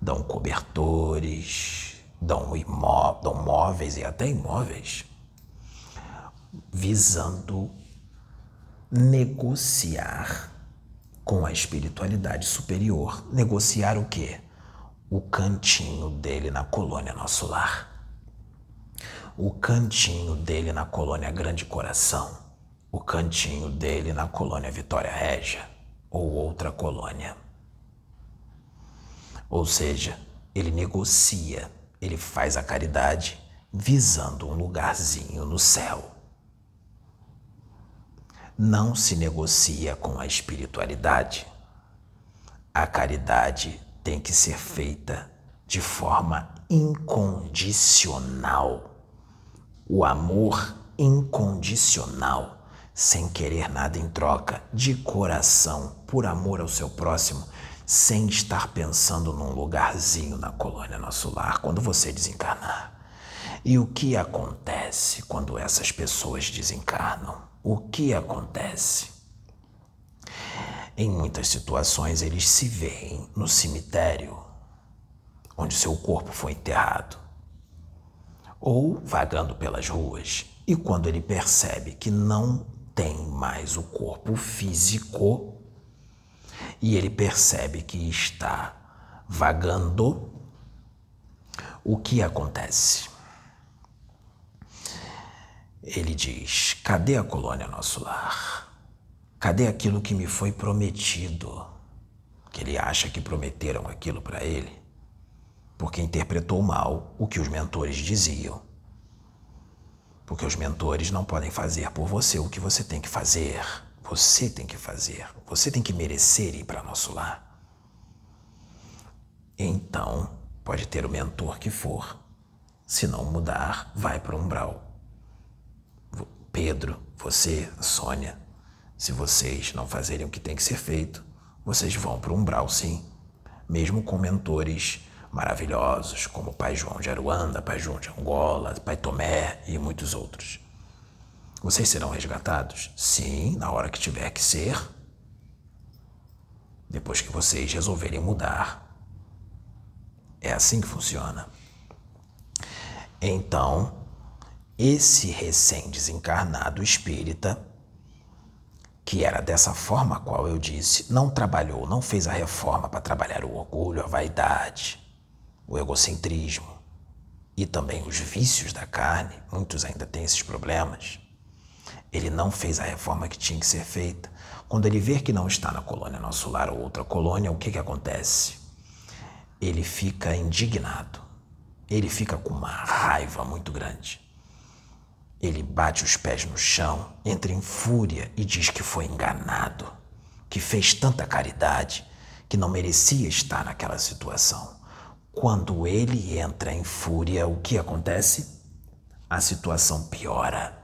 A: dão cobertores, dão, imó dão móveis e até imóveis, visando negociar com a espiritualidade superior. Negociar o quê? O cantinho dele na colônia Nosso Lar. O cantinho dele na colônia Grande Coração. O cantinho dele na colônia Vitória Régia ou outra colônia. Ou seja, ele negocia, ele faz a caridade visando um lugarzinho no céu não se negocia com a espiritualidade. A caridade tem que ser feita de forma incondicional. O amor incondicional, sem querer nada em troca, de coração, por amor ao seu próximo, sem estar pensando num lugarzinho na colônia Nosso Lar quando você desencarnar. E o que acontece quando essas pessoas desencarnam? O que acontece? Em muitas situações, eles se veem no cemitério onde seu corpo foi enterrado, ou vagando pelas ruas, e quando ele percebe que não tem mais o corpo físico, e ele percebe que está vagando, o que acontece? Ele diz: Cadê a colônia nosso lar? Cadê aquilo que me foi prometido? Que ele acha que prometeram aquilo para ele, porque interpretou mal o que os mentores diziam. Porque os mentores não podem fazer por você o que você tem que fazer. Você tem que fazer. Você tem que merecer ir para nosso lar. Então, pode ter o mentor que for. Se não mudar, vai para o umbral. Pedro, você, Sônia, se vocês não fazerem o que tem que ser feito, vocês vão para o umbral, sim. Mesmo com mentores maravilhosos, como o Pai João de Aruanda, Pai João de Angola, Pai Tomé e muitos outros. Vocês serão resgatados? Sim, na hora que tiver que ser. Depois que vocês resolverem mudar. É assim que funciona. Então, esse recém-desencarnado espírita, que era dessa forma a qual eu disse, não trabalhou, não fez a reforma para trabalhar o orgulho, a vaidade, o egocentrismo e também os vícios da carne, muitos ainda têm esses problemas. Ele não fez a reforma que tinha que ser feita. Quando ele vê que não está na colônia Nosso Lar ou outra colônia, o que, que acontece? Ele fica indignado, ele fica com uma raiva muito grande ele bate os pés no chão, entra em fúria e diz que foi enganado, que fez tanta caridade que não merecia estar naquela situação. Quando ele entra em fúria, o que acontece? A situação piora.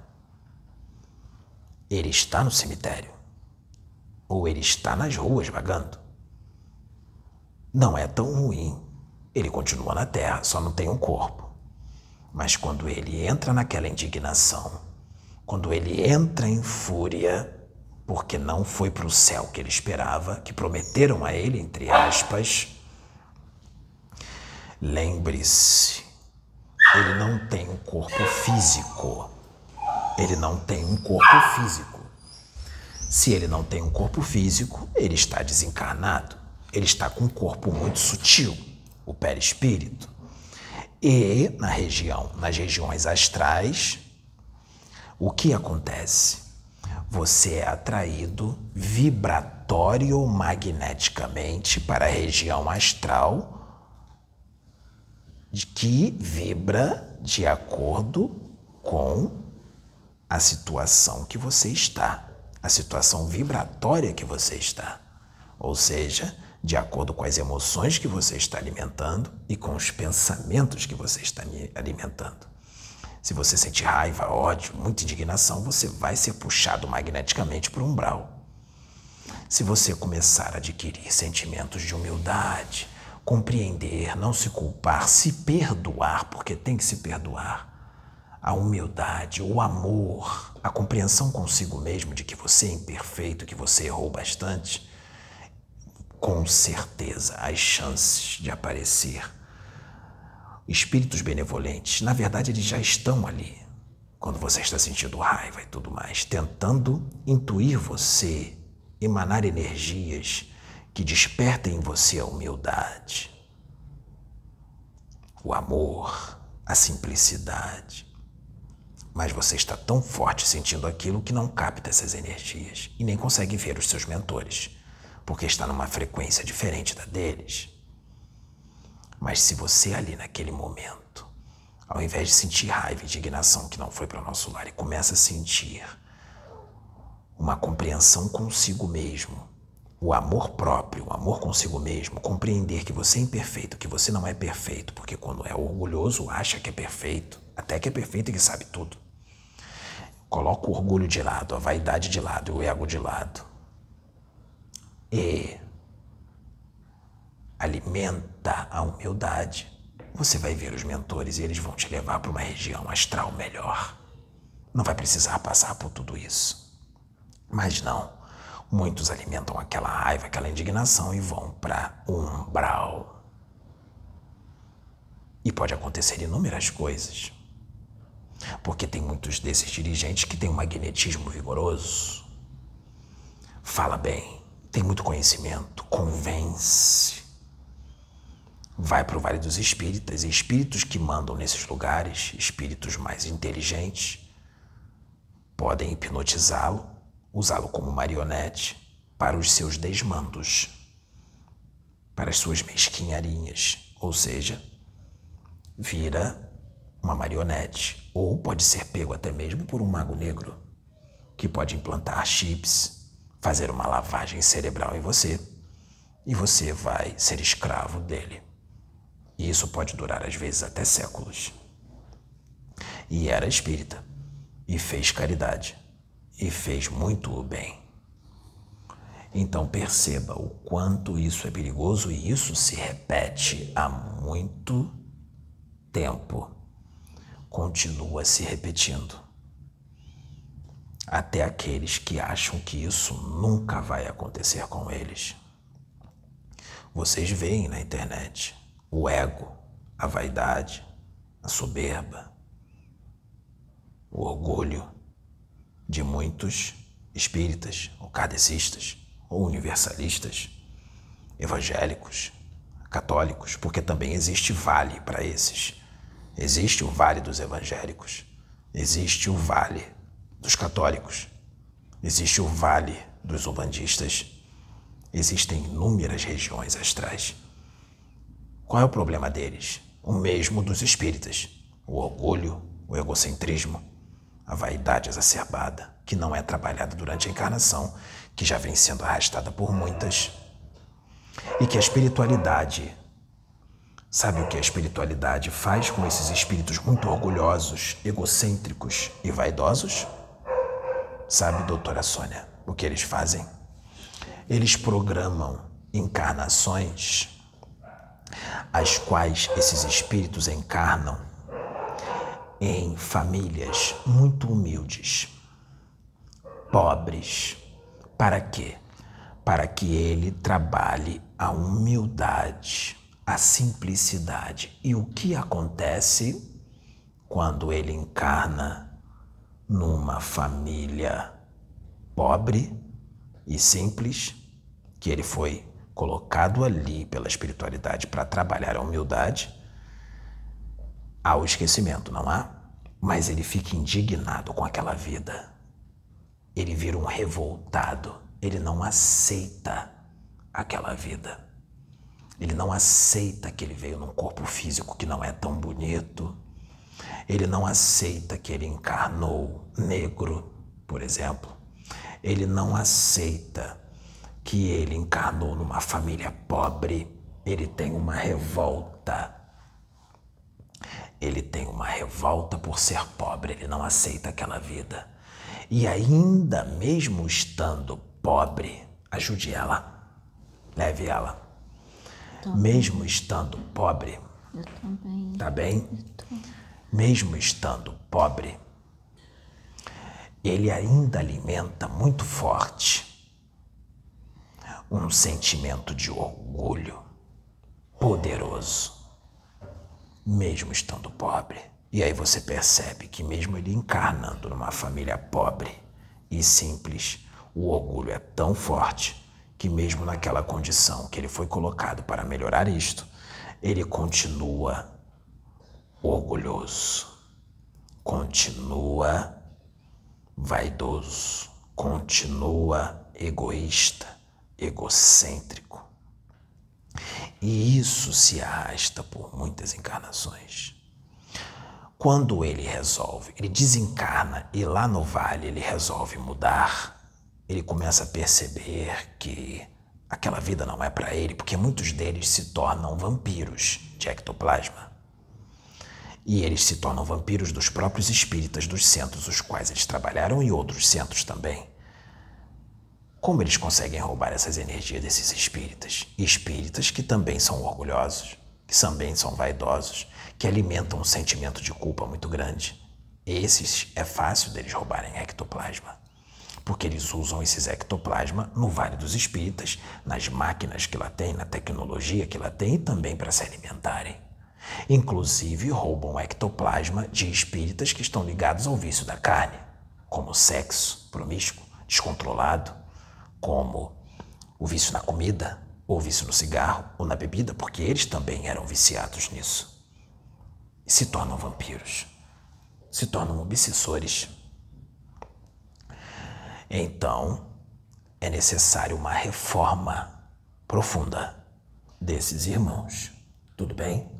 A: Ele está no cemitério ou ele está nas ruas vagando. Não é tão ruim. Ele continua na terra, só não tem um corpo. Mas quando ele entra naquela indignação, quando ele entra em fúria, porque não foi para o céu que ele esperava, que prometeram a ele, entre aspas, lembre-se, ele não tem um corpo físico. Ele não tem um corpo físico. Se ele não tem um corpo físico, ele está desencarnado. Ele está com um corpo muito sutil, o perispírito. E na região, nas regiões astrais, o que acontece? Você é atraído vibratório magneticamente para a região astral que vibra de acordo com a situação que você está, a situação vibratória que você está. Ou seja, de acordo com as emoções que você está alimentando e com os pensamentos que você está alimentando. Se você sente raiva, ódio, muita indignação, você vai ser puxado magneticamente para o umbral. Se você começar a adquirir sentimentos de humildade, compreender, não se culpar, se perdoar, porque tem que se perdoar, a humildade, o amor, a compreensão consigo mesmo de que você é imperfeito, que você errou bastante, com certeza as chances de aparecer espíritos benevolentes, na verdade eles já estão ali. Quando você está sentindo raiva e tudo mais, tentando intuir você, emanar energias que despertem em você a humildade, o amor, a simplicidade, mas você está tão forte sentindo aquilo que não capta essas energias e nem consegue ver os seus mentores, porque está numa frequência diferente da deles. Mas se você ali naquele momento, ao invés de sentir raiva e indignação que não foi para o nosso lar e começa a sentir uma compreensão consigo mesmo, o amor próprio, o amor consigo mesmo, compreender que você é imperfeito, que você não é perfeito, porque quando é orgulhoso acha que é perfeito, até que é perfeito e que sabe tudo. Coloca o orgulho de lado, a vaidade de lado o ego de lado. E alimenta a humildade. Você vai ver os mentores e eles vão te levar para uma região astral melhor. Não vai precisar passar por tudo isso. Mas não. Muitos alimentam aquela raiva, aquela indignação e vão para umbral. E pode acontecer inúmeras coisas. Porque tem muitos desses dirigentes que têm um magnetismo vigoroso. Fala bem, tem muito conhecimento, convence. Vai para o Vale dos Espíritas. Espíritos que mandam nesses lugares, espíritos mais inteligentes, podem hipnotizá-lo, usá-lo como marionete para os seus desmandos, para as suas mesquinharinhas, ou seja, vira uma marionete, ou pode ser pego até mesmo por um mago negro, que pode implantar chips, fazer uma lavagem cerebral em você, e você vai ser escravo dele. E isso pode durar às vezes até séculos. E era espírita, e fez caridade, e fez muito bem. Então perceba o quanto isso é perigoso e isso se repete há muito tempo continua se repetindo. Até aqueles que acham que isso nunca vai acontecer com eles. Vocês veem na internet o ego, a vaidade, a soberba, o orgulho de muitos espíritas, ou kardecistas, ou universalistas, evangélicos, católicos, porque também existe vale para esses Existe o vale dos evangélicos, existe o vale dos católicos, existe o vale dos umbandistas, existem inúmeras regiões astrais. Qual é o problema deles? O mesmo dos espíritas: o orgulho, o egocentrismo, a vaidade exacerbada, que não é trabalhada durante a encarnação, que já vem sendo arrastada por muitas, e que a espiritualidade Sabe o que a espiritualidade faz com esses espíritos muito orgulhosos, egocêntricos e vaidosos? Sabe, doutora Sônia, o que eles fazem? Eles programam encarnações as quais esses espíritos encarnam em famílias muito humildes, pobres. Para quê? Para que ele trabalhe a humildade a simplicidade. E o que acontece quando ele encarna numa família pobre, e simples, que ele foi colocado ali pela espiritualidade para trabalhar a humildade, há o esquecimento, não há? Mas ele fica indignado com aquela vida. Ele vira um revoltado. Ele não aceita aquela vida. Ele não aceita que ele veio num corpo físico que não é tão bonito. Ele não aceita que ele encarnou negro, por exemplo. Ele não aceita que ele encarnou numa família pobre. Ele tem uma revolta. Ele tem uma revolta por ser pobre. Ele não aceita aquela vida. E ainda mesmo estando pobre, ajude ela, leve ela. Mesmo estando pobre,
B: Eu também.
A: tá bem?
B: Eu tô.
A: Mesmo estando pobre, ele ainda alimenta muito forte um sentimento de orgulho poderoso, mesmo estando pobre. E aí você percebe que, mesmo ele encarnando numa família pobre e simples, o orgulho é tão forte que, mesmo naquela condição que ele foi colocado para melhorar isto, ele continua orgulhoso, continua vaidoso, continua egoísta, egocêntrico. E isso se arrasta por muitas encarnações. Quando ele resolve, ele desencarna e lá no vale ele resolve mudar, ele começa a perceber que aquela vida não é para ele, porque muitos deles se tornam vampiros de ectoplasma. E eles se tornam vampiros dos próprios espíritas dos centros os quais eles trabalharam e outros centros também. Como eles conseguem roubar essas energias desses espíritas? Espíritas que também são orgulhosos, que também são vaidosos, que alimentam um sentimento de culpa muito grande. Esses é fácil deles roubarem ectoplasma, porque eles usam esses ectoplasma no Vale dos Espíritas, nas máquinas que lá tem, na tecnologia que lá tem e também para se alimentarem. Inclusive roubam ectoplasma de espíritas que estão ligados ao vício da carne, como sexo promíscuo, descontrolado, como o vício na comida, ou vício no cigarro, ou na bebida, porque eles também eram viciados nisso. E se tornam vampiros, se tornam obsessores. Então, é necessário uma reforma profunda desses irmãos. Tudo bem?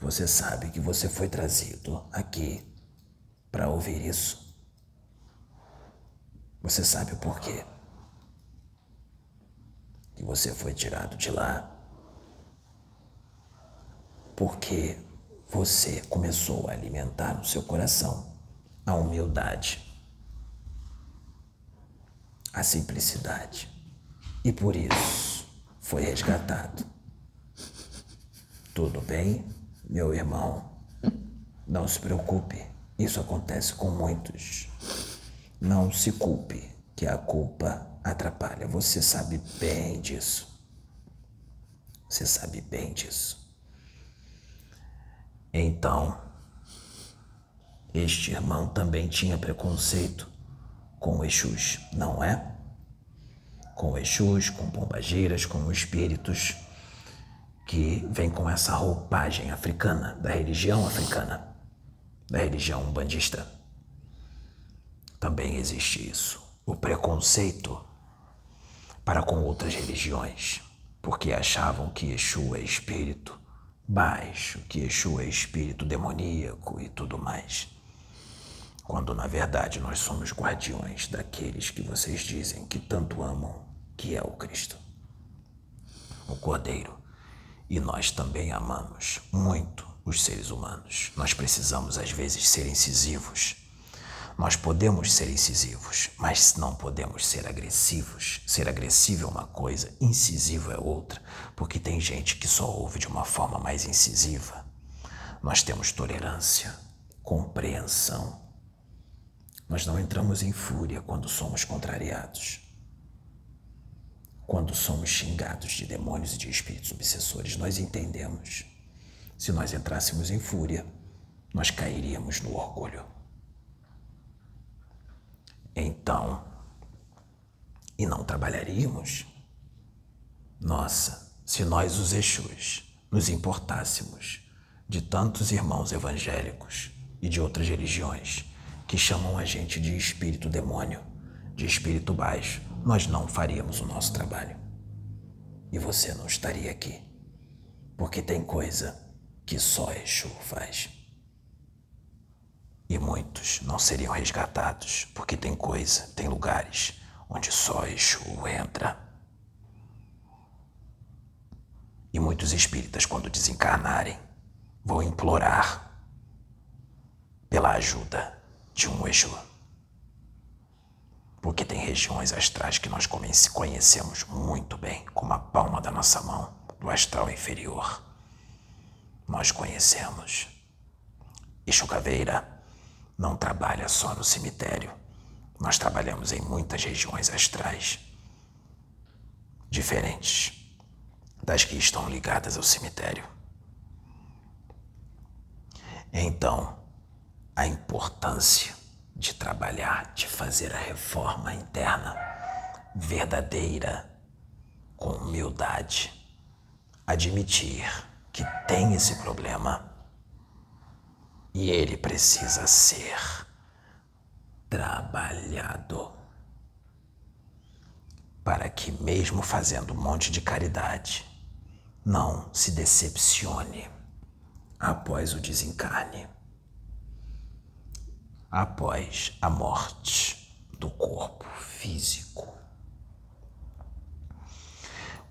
A: Você sabe que você foi trazido aqui para ouvir isso. Você sabe o porquê. Que você foi tirado de lá. Porque você começou a alimentar no seu coração a humildade, a simplicidade. E por isso foi resgatado. Tudo bem, meu irmão? Não se preocupe, isso acontece com muitos. Não se culpe, que a culpa atrapalha. Você sabe bem disso. Você sabe bem disso. Então, este irmão também tinha preconceito com Exus, não é? Com Exus, com pombageiras, com espíritos que vêm com essa roupagem africana, da religião africana, da religião umbandista. Também existe isso, o preconceito para com outras religiões, porque achavam que Exu é espírito baixo, que Exu é espírito demoníaco e tudo mais. Quando na verdade nós somos guardiões daqueles que vocês dizem que tanto amam, que é o Cristo, o Cordeiro. E nós também amamos muito os seres humanos. Nós precisamos às vezes ser incisivos. Nós podemos ser incisivos, mas não podemos ser agressivos. Ser agressivo é uma coisa, incisivo é outra, porque tem gente que só ouve de uma forma mais incisiva. Nós temos tolerância, compreensão. Nós não entramos em fúria quando somos contrariados. Quando somos xingados de demônios e de espíritos obsessores, nós entendemos. Se nós entrássemos em fúria, nós cairíamos no orgulho. Então, e não trabalharíamos? Nossa, se nós, os Exus, nos importássemos de tantos irmãos evangélicos e de outras religiões que chamam a gente de espírito demônio, de espírito baixo, nós não faríamos o nosso trabalho. E você não estaria aqui, porque tem coisa que só Exu faz. E muitos não seriam resgatados, porque tem coisa, tem lugares onde só Exu entra. E muitos espíritas, quando desencarnarem, vão implorar pela ajuda de um Exu. Porque tem regiões astrais que nós conhecemos muito bem, como a palma da nossa mão, do astral inferior. Nós conhecemos. Exu Caveira não trabalha só no cemitério. Nós trabalhamos em muitas regiões astrais diferentes das que estão ligadas ao cemitério. Então, a importância de trabalhar, de fazer a reforma interna verdadeira, com humildade, admitir que tem esse problema e ele precisa ser trabalhado. Para que, mesmo fazendo um monte de caridade, não se decepcione após o desencarne, após a morte do corpo físico.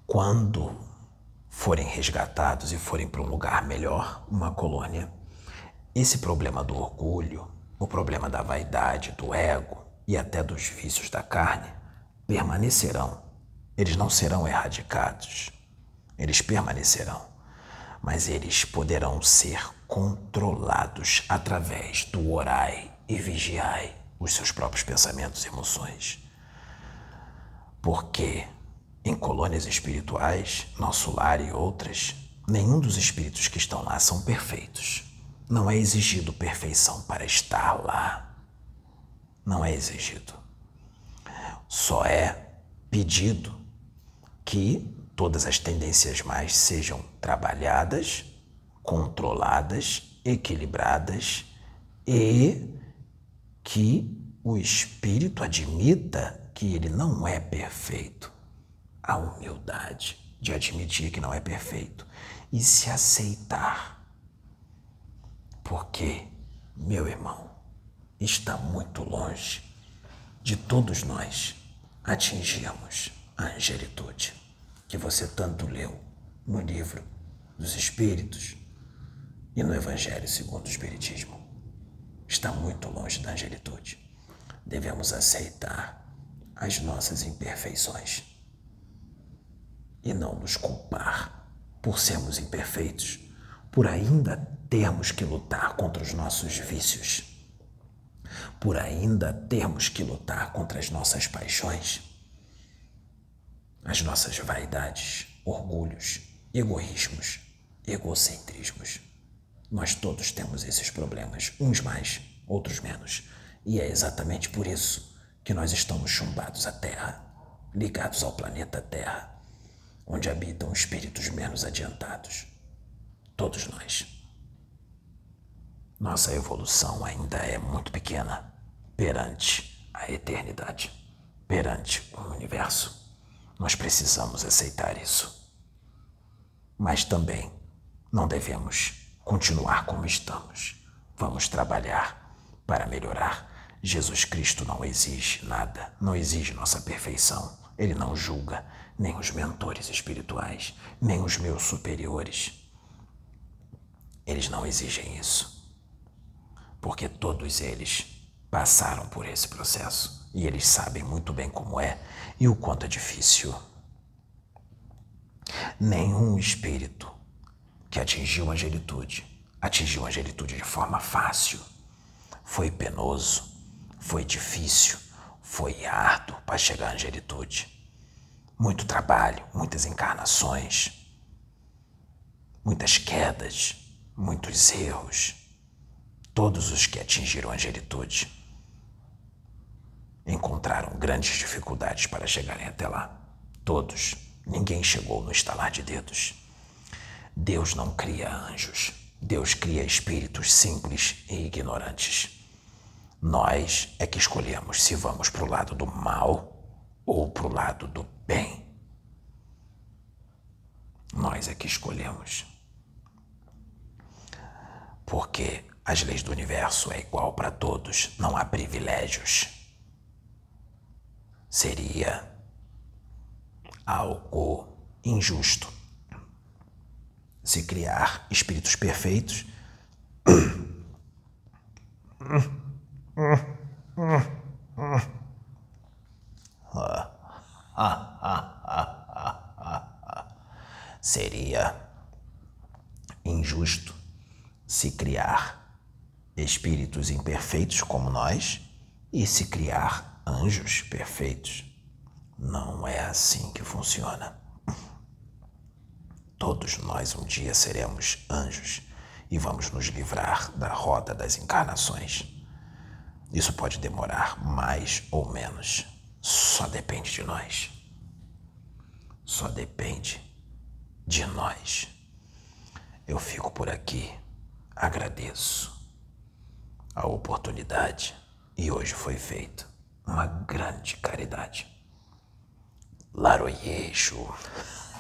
A: Quando forem resgatados e forem para um lugar melhor, uma colônia, esse problema do orgulho, o problema da vaidade, do ego e até dos vícios da carne permanecerão. Eles não serão erradicados. Eles permanecerão. Mas eles poderão ser controlados através do orai e vigiai os seus próprios pensamentos e emoções. Porque em colônias espirituais, nosso lar e outras, nenhum dos espíritos que estão lá são perfeitos. Não é exigido perfeição para estar lá. Não é exigido. Só é pedido que todas as tendências mais sejam trabalhadas, controladas, equilibradas e que o espírito admita que ele não é perfeito. A humildade de admitir que não é perfeito e se aceitar porque, meu irmão, está muito longe de todos nós atingirmos a angelitude que você tanto leu no livro dos Espíritos e no Evangelho segundo o Espiritismo. Está muito longe da angelitude. Devemos aceitar as nossas imperfeições e não nos culpar por sermos imperfeitos, por ainda termos que lutar contra os nossos vícios, por ainda termos que lutar contra as nossas paixões, as nossas vaidades, orgulhos, egoísmos, egocentrismos. Nós todos temos esses problemas, uns mais, outros menos. E é exatamente por isso que nós estamos chumbados à Terra, ligados ao planeta Terra, onde habitam espíritos menos adiantados. Todos nós. Nossa evolução ainda é muito pequena perante a eternidade, perante o universo. Nós precisamos aceitar isso. Mas também não devemos continuar como estamos. Vamos trabalhar para melhorar. Jesus Cristo não exige nada, não exige nossa perfeição. Ele não julga nem os mentores espirituais, nem os meus superiores. Eles não exigem isso porque todos eles passaram por esse processo e eles sabem muito bem como é e o quanto é difícil. Nenhum espírito que atingiu a angelitude atingiu a angelitude de forma fácil. Foi penoso, foi difícil, foi árduo para chegar à angelitude. Muito trabalho, muitas encarnações, muitas quedas, muitos erros todos os que atingiram a angelitude. encontraram grandes dificuldades para chegarem até lá. Todos. Ninguém chegou no estalar de dedos. Deus não cria anjos. Deus cria espíritos simples e ignorantes. Nós é que escolhemos se vamos para o lado do mal ou para o lado do bem. Nós é que escolhemos. Porque as leis do universo é igual para todos, não há privilégios. Seria algo injusto se criar espíritos perfeitos. Seria injusto se criar espíritos imperfeitos como nós e se criar anjos perfeitos. Não é assim que funciona. Todos nós um dia seremos anjos e vamos nos livrar da roda das encarnações. Isso pode demorar mais ou menos. Só depende de nós. Só depende de nós. Eu fico por aqui. Agradeço a oportunidade e hoje foi feito uma grande caridade. Laroyeixo.